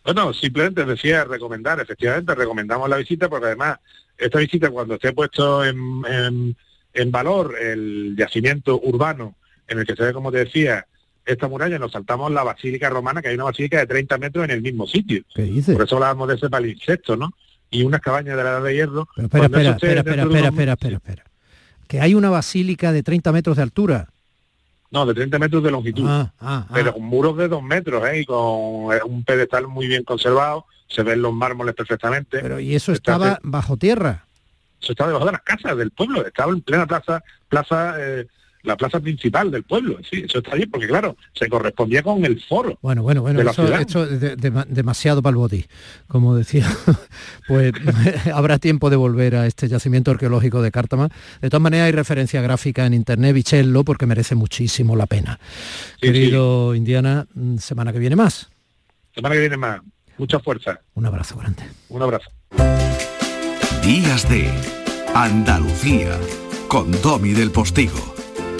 Bueno, simplemente decía recomendar, efectivamente, recomendamos la visita porque además esta visita cuando esté puesto en, en- en valor el yacimiento urbano en el que se ve, como te decía, esta muralla, nos saltamos la basílica romana, que hay una basílica de 30 metros en el mismo sitio. ¿Qué dice? Por eso hablábamos de ese palinsecto, ¿no? Y unas cabañas de la edad de hierro. Pero espera, espera, espera, espera, unos- espera, espera, espera. Que hay una basílica de 30 metros de altura. No, de 30 metros de longitud. Ah, ah, ah. pero con muros de dos metros, ¿eh? Y con eh, un pedestal muy bien conservado, se ven los mármoles perfectamente. Pero y eso estaba bajo tierra. Eso estaba debajo de las casas del pueblo, estaba en plena plaza, plaza, eh, la plaza principal del pueblo. Sí, eso está bien, porque claro, se correspondía con el foro. Bueno, bueno, bueno, de la eso, ciudad. esto es de- de- demasiado para el botín, como decía. pues habrá tiempo de volver a este yacimiento arqueológico de Cártama. De todas maneras hay referencia gráfica en internet, bichello, porque merece muchísimo la pena. Sí, Querido Indiana, mm, semana que viene más. Semana que viene más. Mucha fuerza. Un abrazo grande. Un abrazo. Días de Andalucía con Domi del Postigo,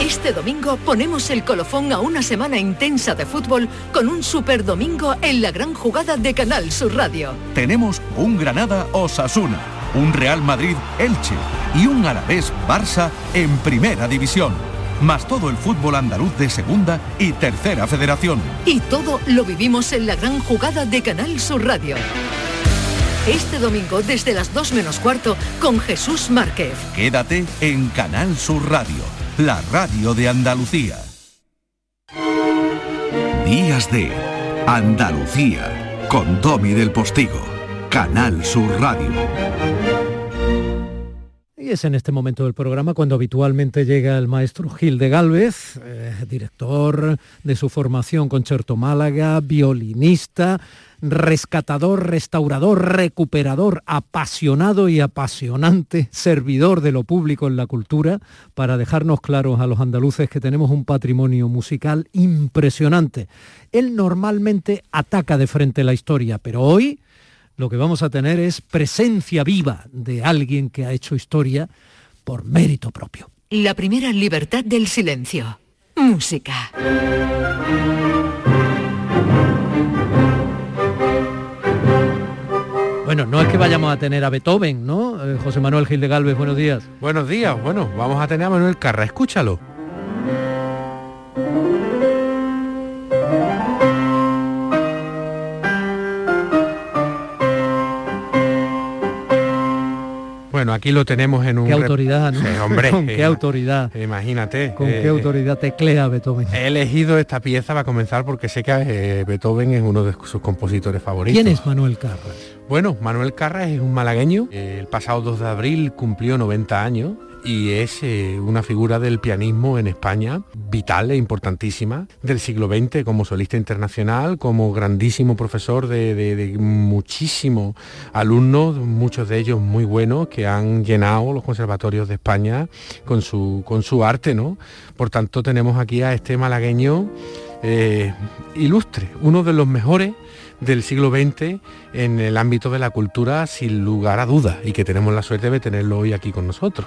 Este domingo ponemos el colofón a una semana intensa de fútbol con un super domingo en la gran jugada de Canal Sur Radio. Tenemos un Granada Osasuna, un Real Madrid Elche y un Alavés Barça en Primera División. Más todo el fútbol andaluz de Segunda y Tercera Federación. Y todo lo vivimos en la gran jugada de Canal Sur Radio. Este domingo desde las 2 menos cuarto con Jesús Márquez. Quédate en Canal Sur Radio, la radio de Andalucía. Días de Andalucía con Tommy del Postigo, Canal Sur Radio. Y es en este momento del programa cuando habitualmente llega el maestro Gil de Galvez, eh, director de su formación Concerto Málaga, violinista, rescatador, restaurador, recuperador, apasionado y apasionante, servidor de lo público en la cultura, para dejarnos claros a los andaluces que tenemos un patrimonio musical impresionante. Él normalmente ataca de frente la historia, pero hoy lo que vamos a tener es presencia viva de alguien que ha hecho historia por mérito propio. La primera libertad del silencio. Música. Bueno, no es que vayamos a tener a Beethoven, ¿no? Eh, José Manuel Gil de Galvez, buenos días. Buenos días, bueno, vamos a tener a Manuel Carra, escúchalo. Aquí lo tenemos en un... Qué autoridad, ¿no? Sí, hombre. Con qué eh, autoridad. Imagínate. Con eh, qué autoridad teclea Beethoven. He elegido esta pieza para comenzar porque sé que eh, Beethoven es uno de sus compositores favoritos. ¿Quién es Manuel Carra? Bueno, Manuel Carra es un malagueño. El pasado 2 de abril cumplió 90 años y es eh, una figura del pianismo en España, vital e importantísima, del siglo XX como solista internacional, como grandísimo profesor de, de- muchísimos alumnos, muchos de ellos muy buenos, que han llenado los conservatorios de España con su, con su arte, ¿no? Por tanto, tenemos aquí a este malagueño eh, ilustre, uno de los mejores del siglo XX en el ámbito de la cultura sin lugar a dudas y que tenemos la suerte de tenerlo hoy aquí con nosotros.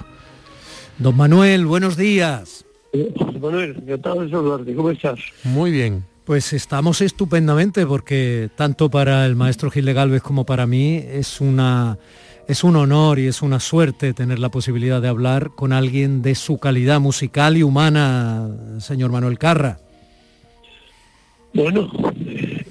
Don Manuel, buenos días. José Manuel, encantado de saludarte. ¿Cómo estás? Muy bien. Pues estamos estupendamente porque tanto para el maestro Gil de Galvez como para mí es una es un honor y es una suerte tener la posibilidad de hablar con alguien de su calidad musical y humana, señor Manuel Carra. Bueno, eh,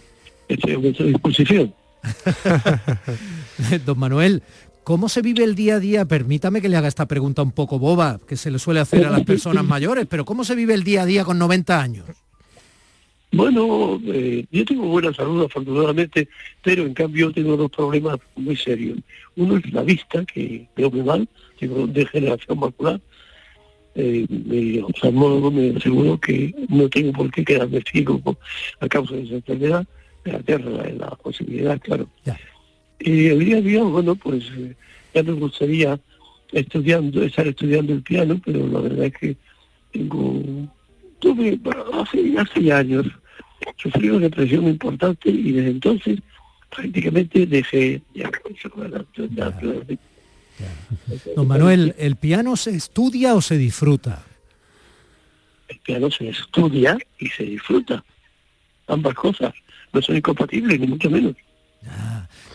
estoy a vuestra disposición. Don Manuel, ¿cómo se vive el día a día? Permítame que le haga esta pregunta un poco boba, que se le suele hacer a las personas mayores, pero ¿cómo se vive el día a día con 90 años? Bueno, eh, yo tengo buena salud afortunadamente, pero en cambio tengo dos problemas muy serios. Uno es la vista, que veo muy mal, tengo degeneración macular. Eh, mi oftalmólogo me aseguró que no tengo por qué quedarme ciego a causa de esa enfermedad, me aterra la, la posibilidad, claro. Y el día a día, bueno, pues eh, ya me gustaría estudiando, estar estudiando el piano, pero la verdad es que tengo, tuve hace, hace años, sufrí una depresión importante y desde entonces prácticamente dejé ya, ya- ya- Don Manuel, ¿el piano se estudia o se disfruta? el piano se estudia y se disfruta. Ambas cosas no son incompatibles, ni mucho menos.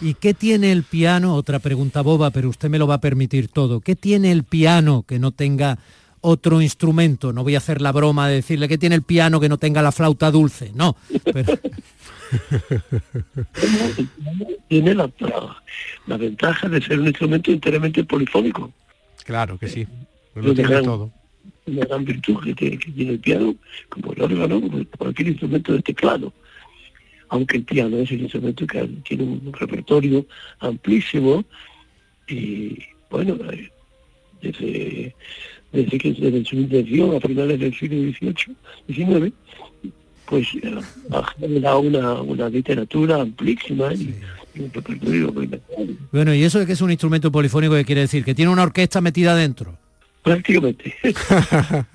¿Y qué tiene el piano? Otra pregunta boba, pero usted me lo va a permitir todo. ¿Qué tiene el piano que no tenga otro instrumento? No voy a hacer la broma de decirle que tiene el piano que no tenga la flauta dulce. No. pero- Tiene la, la- la ventaja de ser un instrumento enteramente polifónico. Claro que sí. Lo Una tiene gran- todo. Una gran virtud que tiene, que tiene el piano, como el órgano, como cualquier instrumento de teclado. Aunque el piano es el instrumento que tiene un repertorio amplísimo y bueno, eh, desde, desde que desde su intención a finales del siglo XVIII, XIX, pues eh, ha generado una, una literatura amplísima y, y un repertorio. Bueno, ¿y eso de que es un instrumento polifónico que quiere decir? ¿Que tiene una orquesta metida dentro? prácticamente.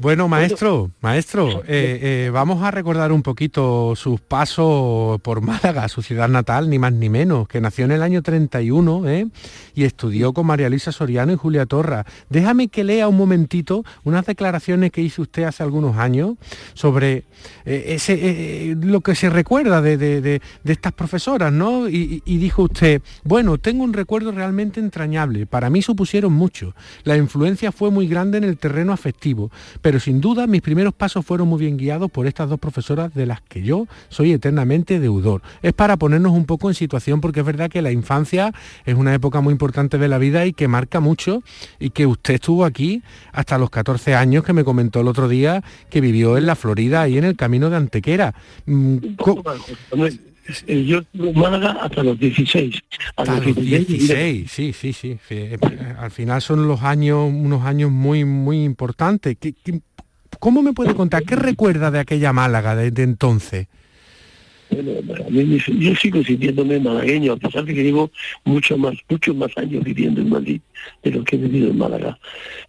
Bueno, maestro, maestro, eh, eh, vamos a recordar un poquito sus pasos por Málaga, su ciudad natal, ni más ni menos, que nació en el año 31 ¿eh? y estudió con María Luisa Soriano y Julia Torra. Déjame que lea un momentito unas declaraciones que hizo usted hace algunos años sobre ese, lo que se recuerda de, estas profesoras, ¿no? Y, y dijo usted, bueno, tengo un recuerdo realmente entrañable, para mí supusieron mucho, la influencia fue muy grande en el terreno afectivo, pero sin duda mis primeros pasos fueron muy bien guiados por estas dos profesoras de las que yo soy eternamente deudor. Es para ponernos un poco en situación porque es verdad que la infancia es una época muy importante de la vida y que marca mucho y que usted estuvo aquí hasta los 14 años que me comentó el otro día que vivió en la Florida y en el camino de Antequera. Mm, eh, yo en Málaga hasta los 16. Hasta los 16, sí, sí, sí. Eh, al final son los años, unos años muy, muy importantes. cómo me puede contar? ¿Qué recuerda de aquella Málaga desde entonces? Bueno, yo sigo sintiéndome malagueño, a pesar de que llevo mucho más, muchos más años viviendo en Madrid de lo que he vivido en Málaga.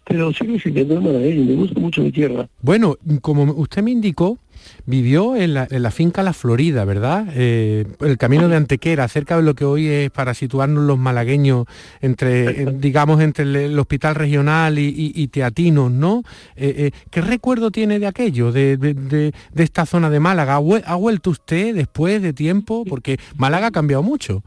Pero sigo sintiéndome malagueño, me gusta mucho mi tierra. Bueno, como usted me indicó, vivió en la, finca La Florida, ¿verdad? Eh, el camino de Antequera, cerca de lo que hoy es para situarnos los malagueños entre, digamos, entre el, hospital regional y, Teatinos, ¿no? Eh, eh, ¿Qué recuerdo tiene de aquello, de, esta zona de Málaga? ¿Ha vuelto usted después de tiempo? Porque Málaga ha cambiado mucho.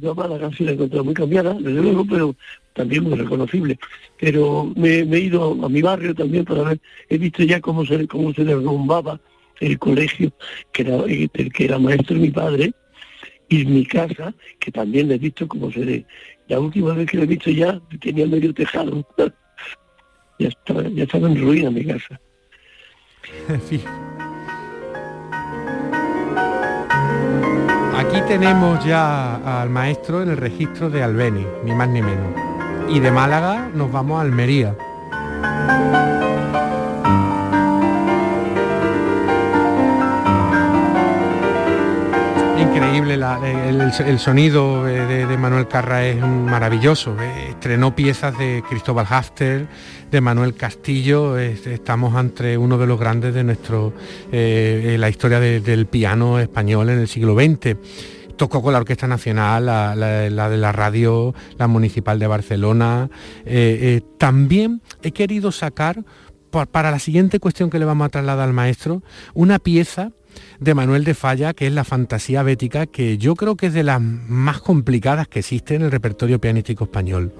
Yo a Málaga sí la he encontrado muy cambiada, desde luego, pero también muy reconocible. Pero me, he ido a, mi barrio también para ver, he visto ya cómo se, cómo se derrumbaba el colegio que era, el que era maestro mi padre, y mi casa, que también he visto cómo se de, la última vez que lo he visto ya tenía medio tejado. ya estaba, ya estaba en ruina mi casa. Aquí tenemos ya al maestro en el registro de Albeni, ni más ni menos. Y de Málaga nos vamos a Almería. Increíble, el, sonido de, Manuel Carra es maravilloso. Eh, estrenó piezas de Cristóbal Hafter, de Manuel Castillo. estamos ante uno de los grandes de nuestro, eh, la historia del piano español en el siglo XX tocó con la Orquesta Nacional, la, de la radio, la Municipal de Barcelona. Eh, eh, también he querido sacar, para la siguiente cuestión que le vamos a trasladar al maestro, una pieza de Manuel de Falla, que es la fantasía bética, que yo creo que es de las más complicadas que existe en el repertorio pianístico español.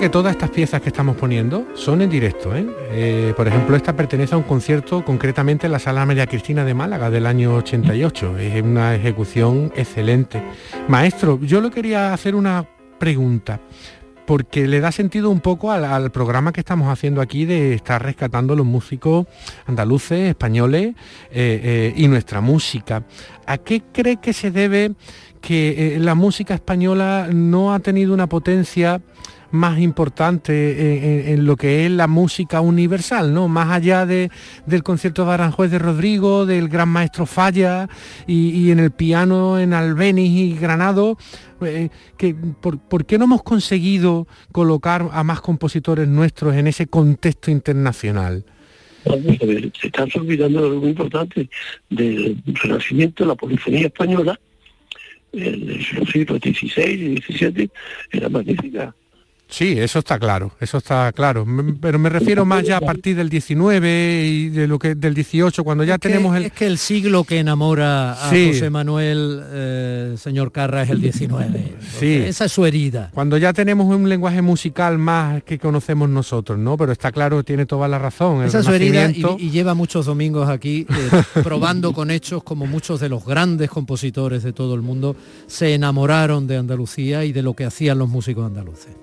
Que todas estas piezas que estamos poniendo son en directo. ¿eh? Eh, por ejemplo, esta pertenece a un concierto concretamente en la Sala María Cristina de Málaga del año 88. Es una ejecución excelente. Maestro, yo le quería hacer una pregunta porque le da sentido un poco al, programa que estamos haciendo aquí de estar rescatando los músicos andaluces, españoles eh, y nuestra música. ¿A qué cree que se debe que la música española no ha tenido una potencia más importante en, lo que es la música universal, ¿no? Más allá de, del concierto de Aranjuez de Rodrigo, del gran maestro Falla y, en el piano en Albeniz y Granado, eh, por, qué no hemos conseguido colocar a más compositores nuestros en ese contexto internacional? se está olvidando de algo importante del renacimiento de la polifonía española, en los siglos XVI y XVII, era magnífica. Sí, eso está claro, eso está claro. Pero me refiero más ya a partir del 19 y de lo que del 18, cuando ya tenemos el. Es que el siglo que enamora a José Manuel, eh, señor Carra, es el 19. Sí. Esa es su herida. Cuando ya tenemos un lenguaje musical más que conocemos nosotros, ¿no? Pero está claro, tiene toda la razón. Esa es su herida y, lleva muchos domingos aquí eh, probando con hechos como muchos de los grandes compositores de todo el mundo se enamoraron de Andalucía y de lo que hacían los músicos andaluces.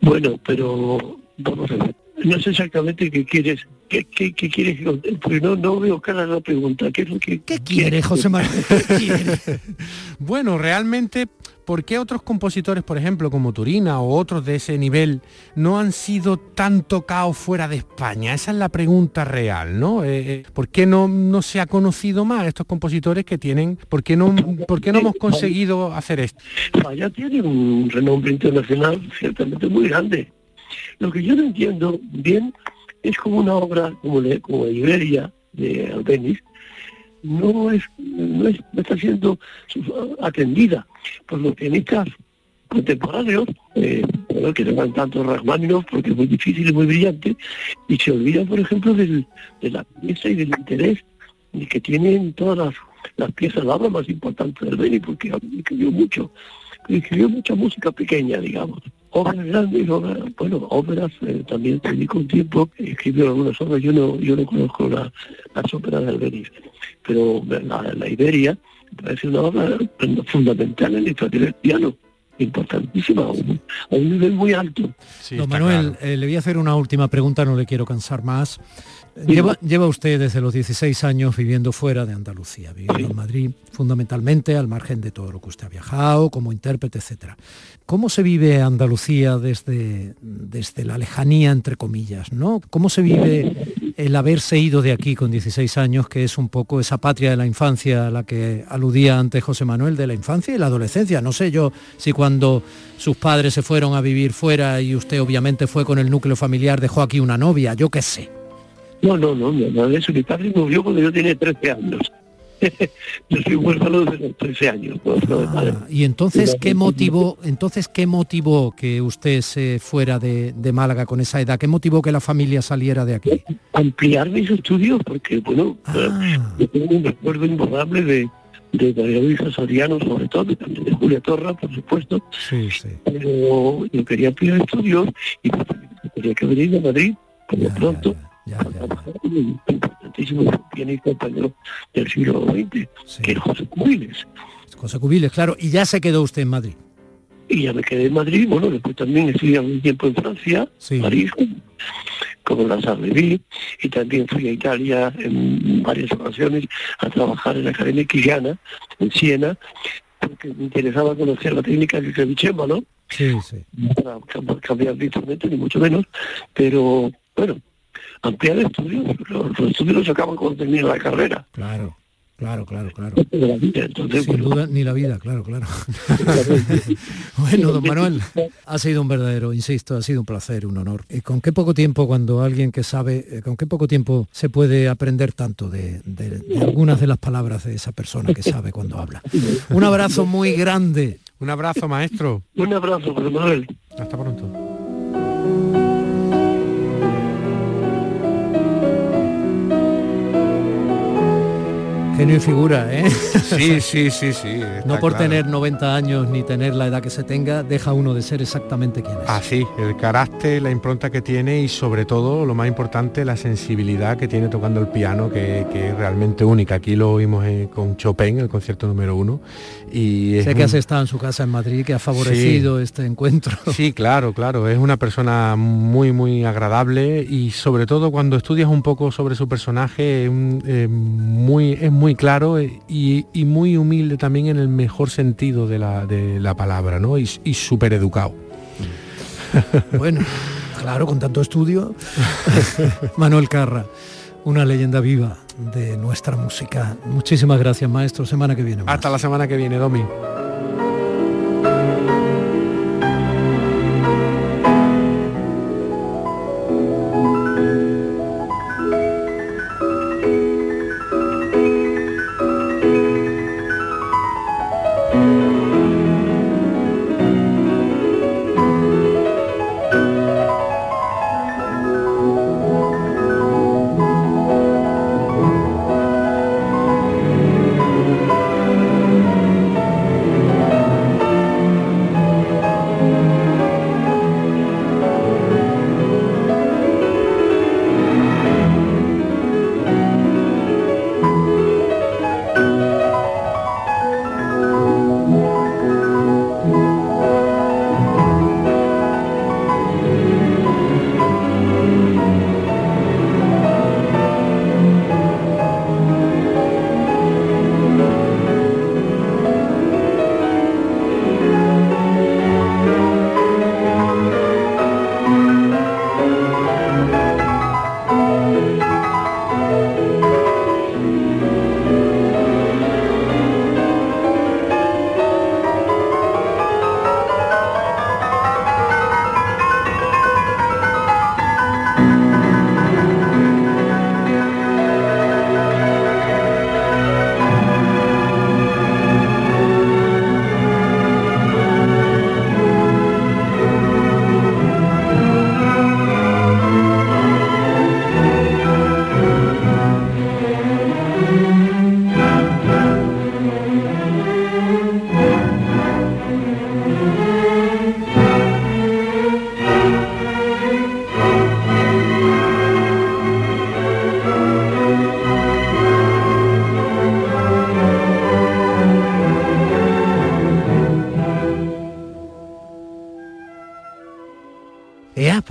Bueno, pero vamos a ver. No sé exactamente qué quieres, qué, qué, quieres, porque no, no veo cara la pregunta. ¿Qué es lo que ¿Qué quiere, José Manuel? bueno, realmente ¿por qué otros compositores, por ejemplo, como Turina o otros de ese nivel, no han sido tan tocados fuera de España? Esa es la pregunta real, ¿no? Eh, eh, ¿Por qué no, no se ha conocido más estos compositores que tienen, por qué no, por qué no hemos conseguido hacer esto? Falla tiene un renombre internacional ciertamente muy grande. Lo que yo no entiendo bien es como una obra como, le, como Iberia de Albeniz, no es, no, es, no está siendo atendida los pianistas contemporáneos, eh, que tengan tanto Rachmaninoff porque es muy difícil y muy brillante, y se olvidan, por ejemplo, del, de la pieza y del interés que tienen todas las, las piezas, la obra más importante del Beni, porque escribió mucho, escribió mucha música pequeña, digamos. Obras grandes, obras, bueno, óperas, eh, también dedico un tiempo, escribió algunas obras, yo no, yo no conozco la, las óperas del Beni, pero la, la Iberia parece una obra fundamental en la historia del piano importantísima, a un, a un nivel muy alto. Don Manuel, eh, le voy a hacer una última pregunta, no le quiero cansar más. Lleva, lleva, usted desde los 16 años viviendo fuera de Andalucía, viviendo en Madrid, fundamentalmente al margen de todo lo que usted ha viajado, como intérprete, etcétera. ¿Cómo se vive Andalucía desde, desde la lejanía, entre comillas? ¿no? ¿Cómo se vive el haberse ido de aquí con 16 años, que es un poco esa patria de la infancia a la que aludía antes José Manuel, de la infancia y la adolescencia? No sé yo si cuando sus padres se fueron a vivir fuera y usted obviamente fue con el núcleo familiar, dejó aquí una novia, yo qué sé. No, no, no, mi madre, mi padre murió cuando yo tenía 13 años. yo soy huérfano desde los 13 años. Ah, y entonces, ¿qué motivó, entonces, ¿qué motivó que usted se fuera de, de, Málaga con esa edad? ¿Qué motivó que la familia saliera de aquí? Ampliar mis estudios, porque, bueno, ah. yo tengo un recuerdo imborrable de, de María Luisa Soriano, sobre todo, y también de Julia Torra, por supuesto. Sí, sí. Pero yo quería ampliar estudios y quería que venir a Madrid, como pronto. Ya, ya ya, ya. importantísimo pianista español del siglo XX, sí. que es José Cubiles. José Cubiles, claro, y ya se quedó usted en Madrid. Y ya me quedé en Madrid, bueno, después también estudié un tiempo en Francia, sí. París, como la Sarreví, y también fui a Italia en varias ocasiones a trabajar en la Academia Quillana, en Siena, porque me interesaba conocer la técnica del clavicémbalo, sí, sí. para cambiar de instrumento, ni mucho menos, pero bueno, ampliar estudios, los, los estudios los acaban cuando termina la carrera. Claro. Claro, claro, claro. Entonces, Sin bueno, duda, ni la vida, claro, claro. bueno, don Manuel, ha sido un verdadero, insisto, ha sido un placer, un honor. ¿Y con qué poco tiempo, cuando alguien que sabe, eh, con qué poco tiempo se puede aprender tanto de, de, de algunas de las palabras de esa persona que sabe cuando habla? Un abrazo muy grande. Un abrazo, maestro. Un abrazo, José Manuel. Hasta pronto. Genio y figura, ¿eh? Sí, sí, sí, sí. No por claro. tener 90 años ni tener la edad que se tenga, deja uno de ser exactamente quien es. Así, el carácter, la impronta que tiene y sobre todo, lo más importante, la sensibilidad que tiene tocando el piano, que, que es realmente única. Aquí lo oímos eh, con Chopin, el concierto número uno. Y sé que has estado en su casa en Madrid, que ha favorecido sí. este encuentro. Sí, claro, claro. Es una persona muy, muy agradable y sobre todo cuando estudias un poco sobre su personaje, eh, muy, es muy claro y, y, muy humilde también en el mejor sentido de la, de la palabra, ¿no? Y, y súper educado. Bueno, claro, con tanto estudio. Manuel Carra, una leyenda viva de nuestra música. Muchísimas gracias, maestro. Semana que viene. Más. Hasta la semana que viene, Domi.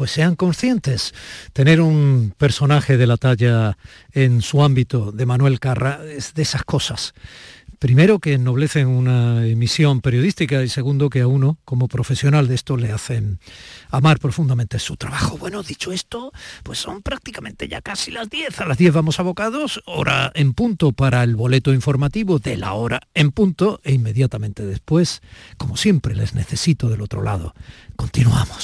Pues sean conscientes. Tener un personaje de la talla en su ámbito de Manuel Carra es de esas cosas primero que ennoblecen una emisión periodística y segundo que a uno como profesional de esto le hacen amar profundamente su trabajo. Bueno, dicho esto, pues son prácticamente ya casi las 10. A las 10 vamos abocados, hora en punto para el boleto informativo de la hora en punto e inmediatamente después, como siempre les necesito del otro lado. Continuamos.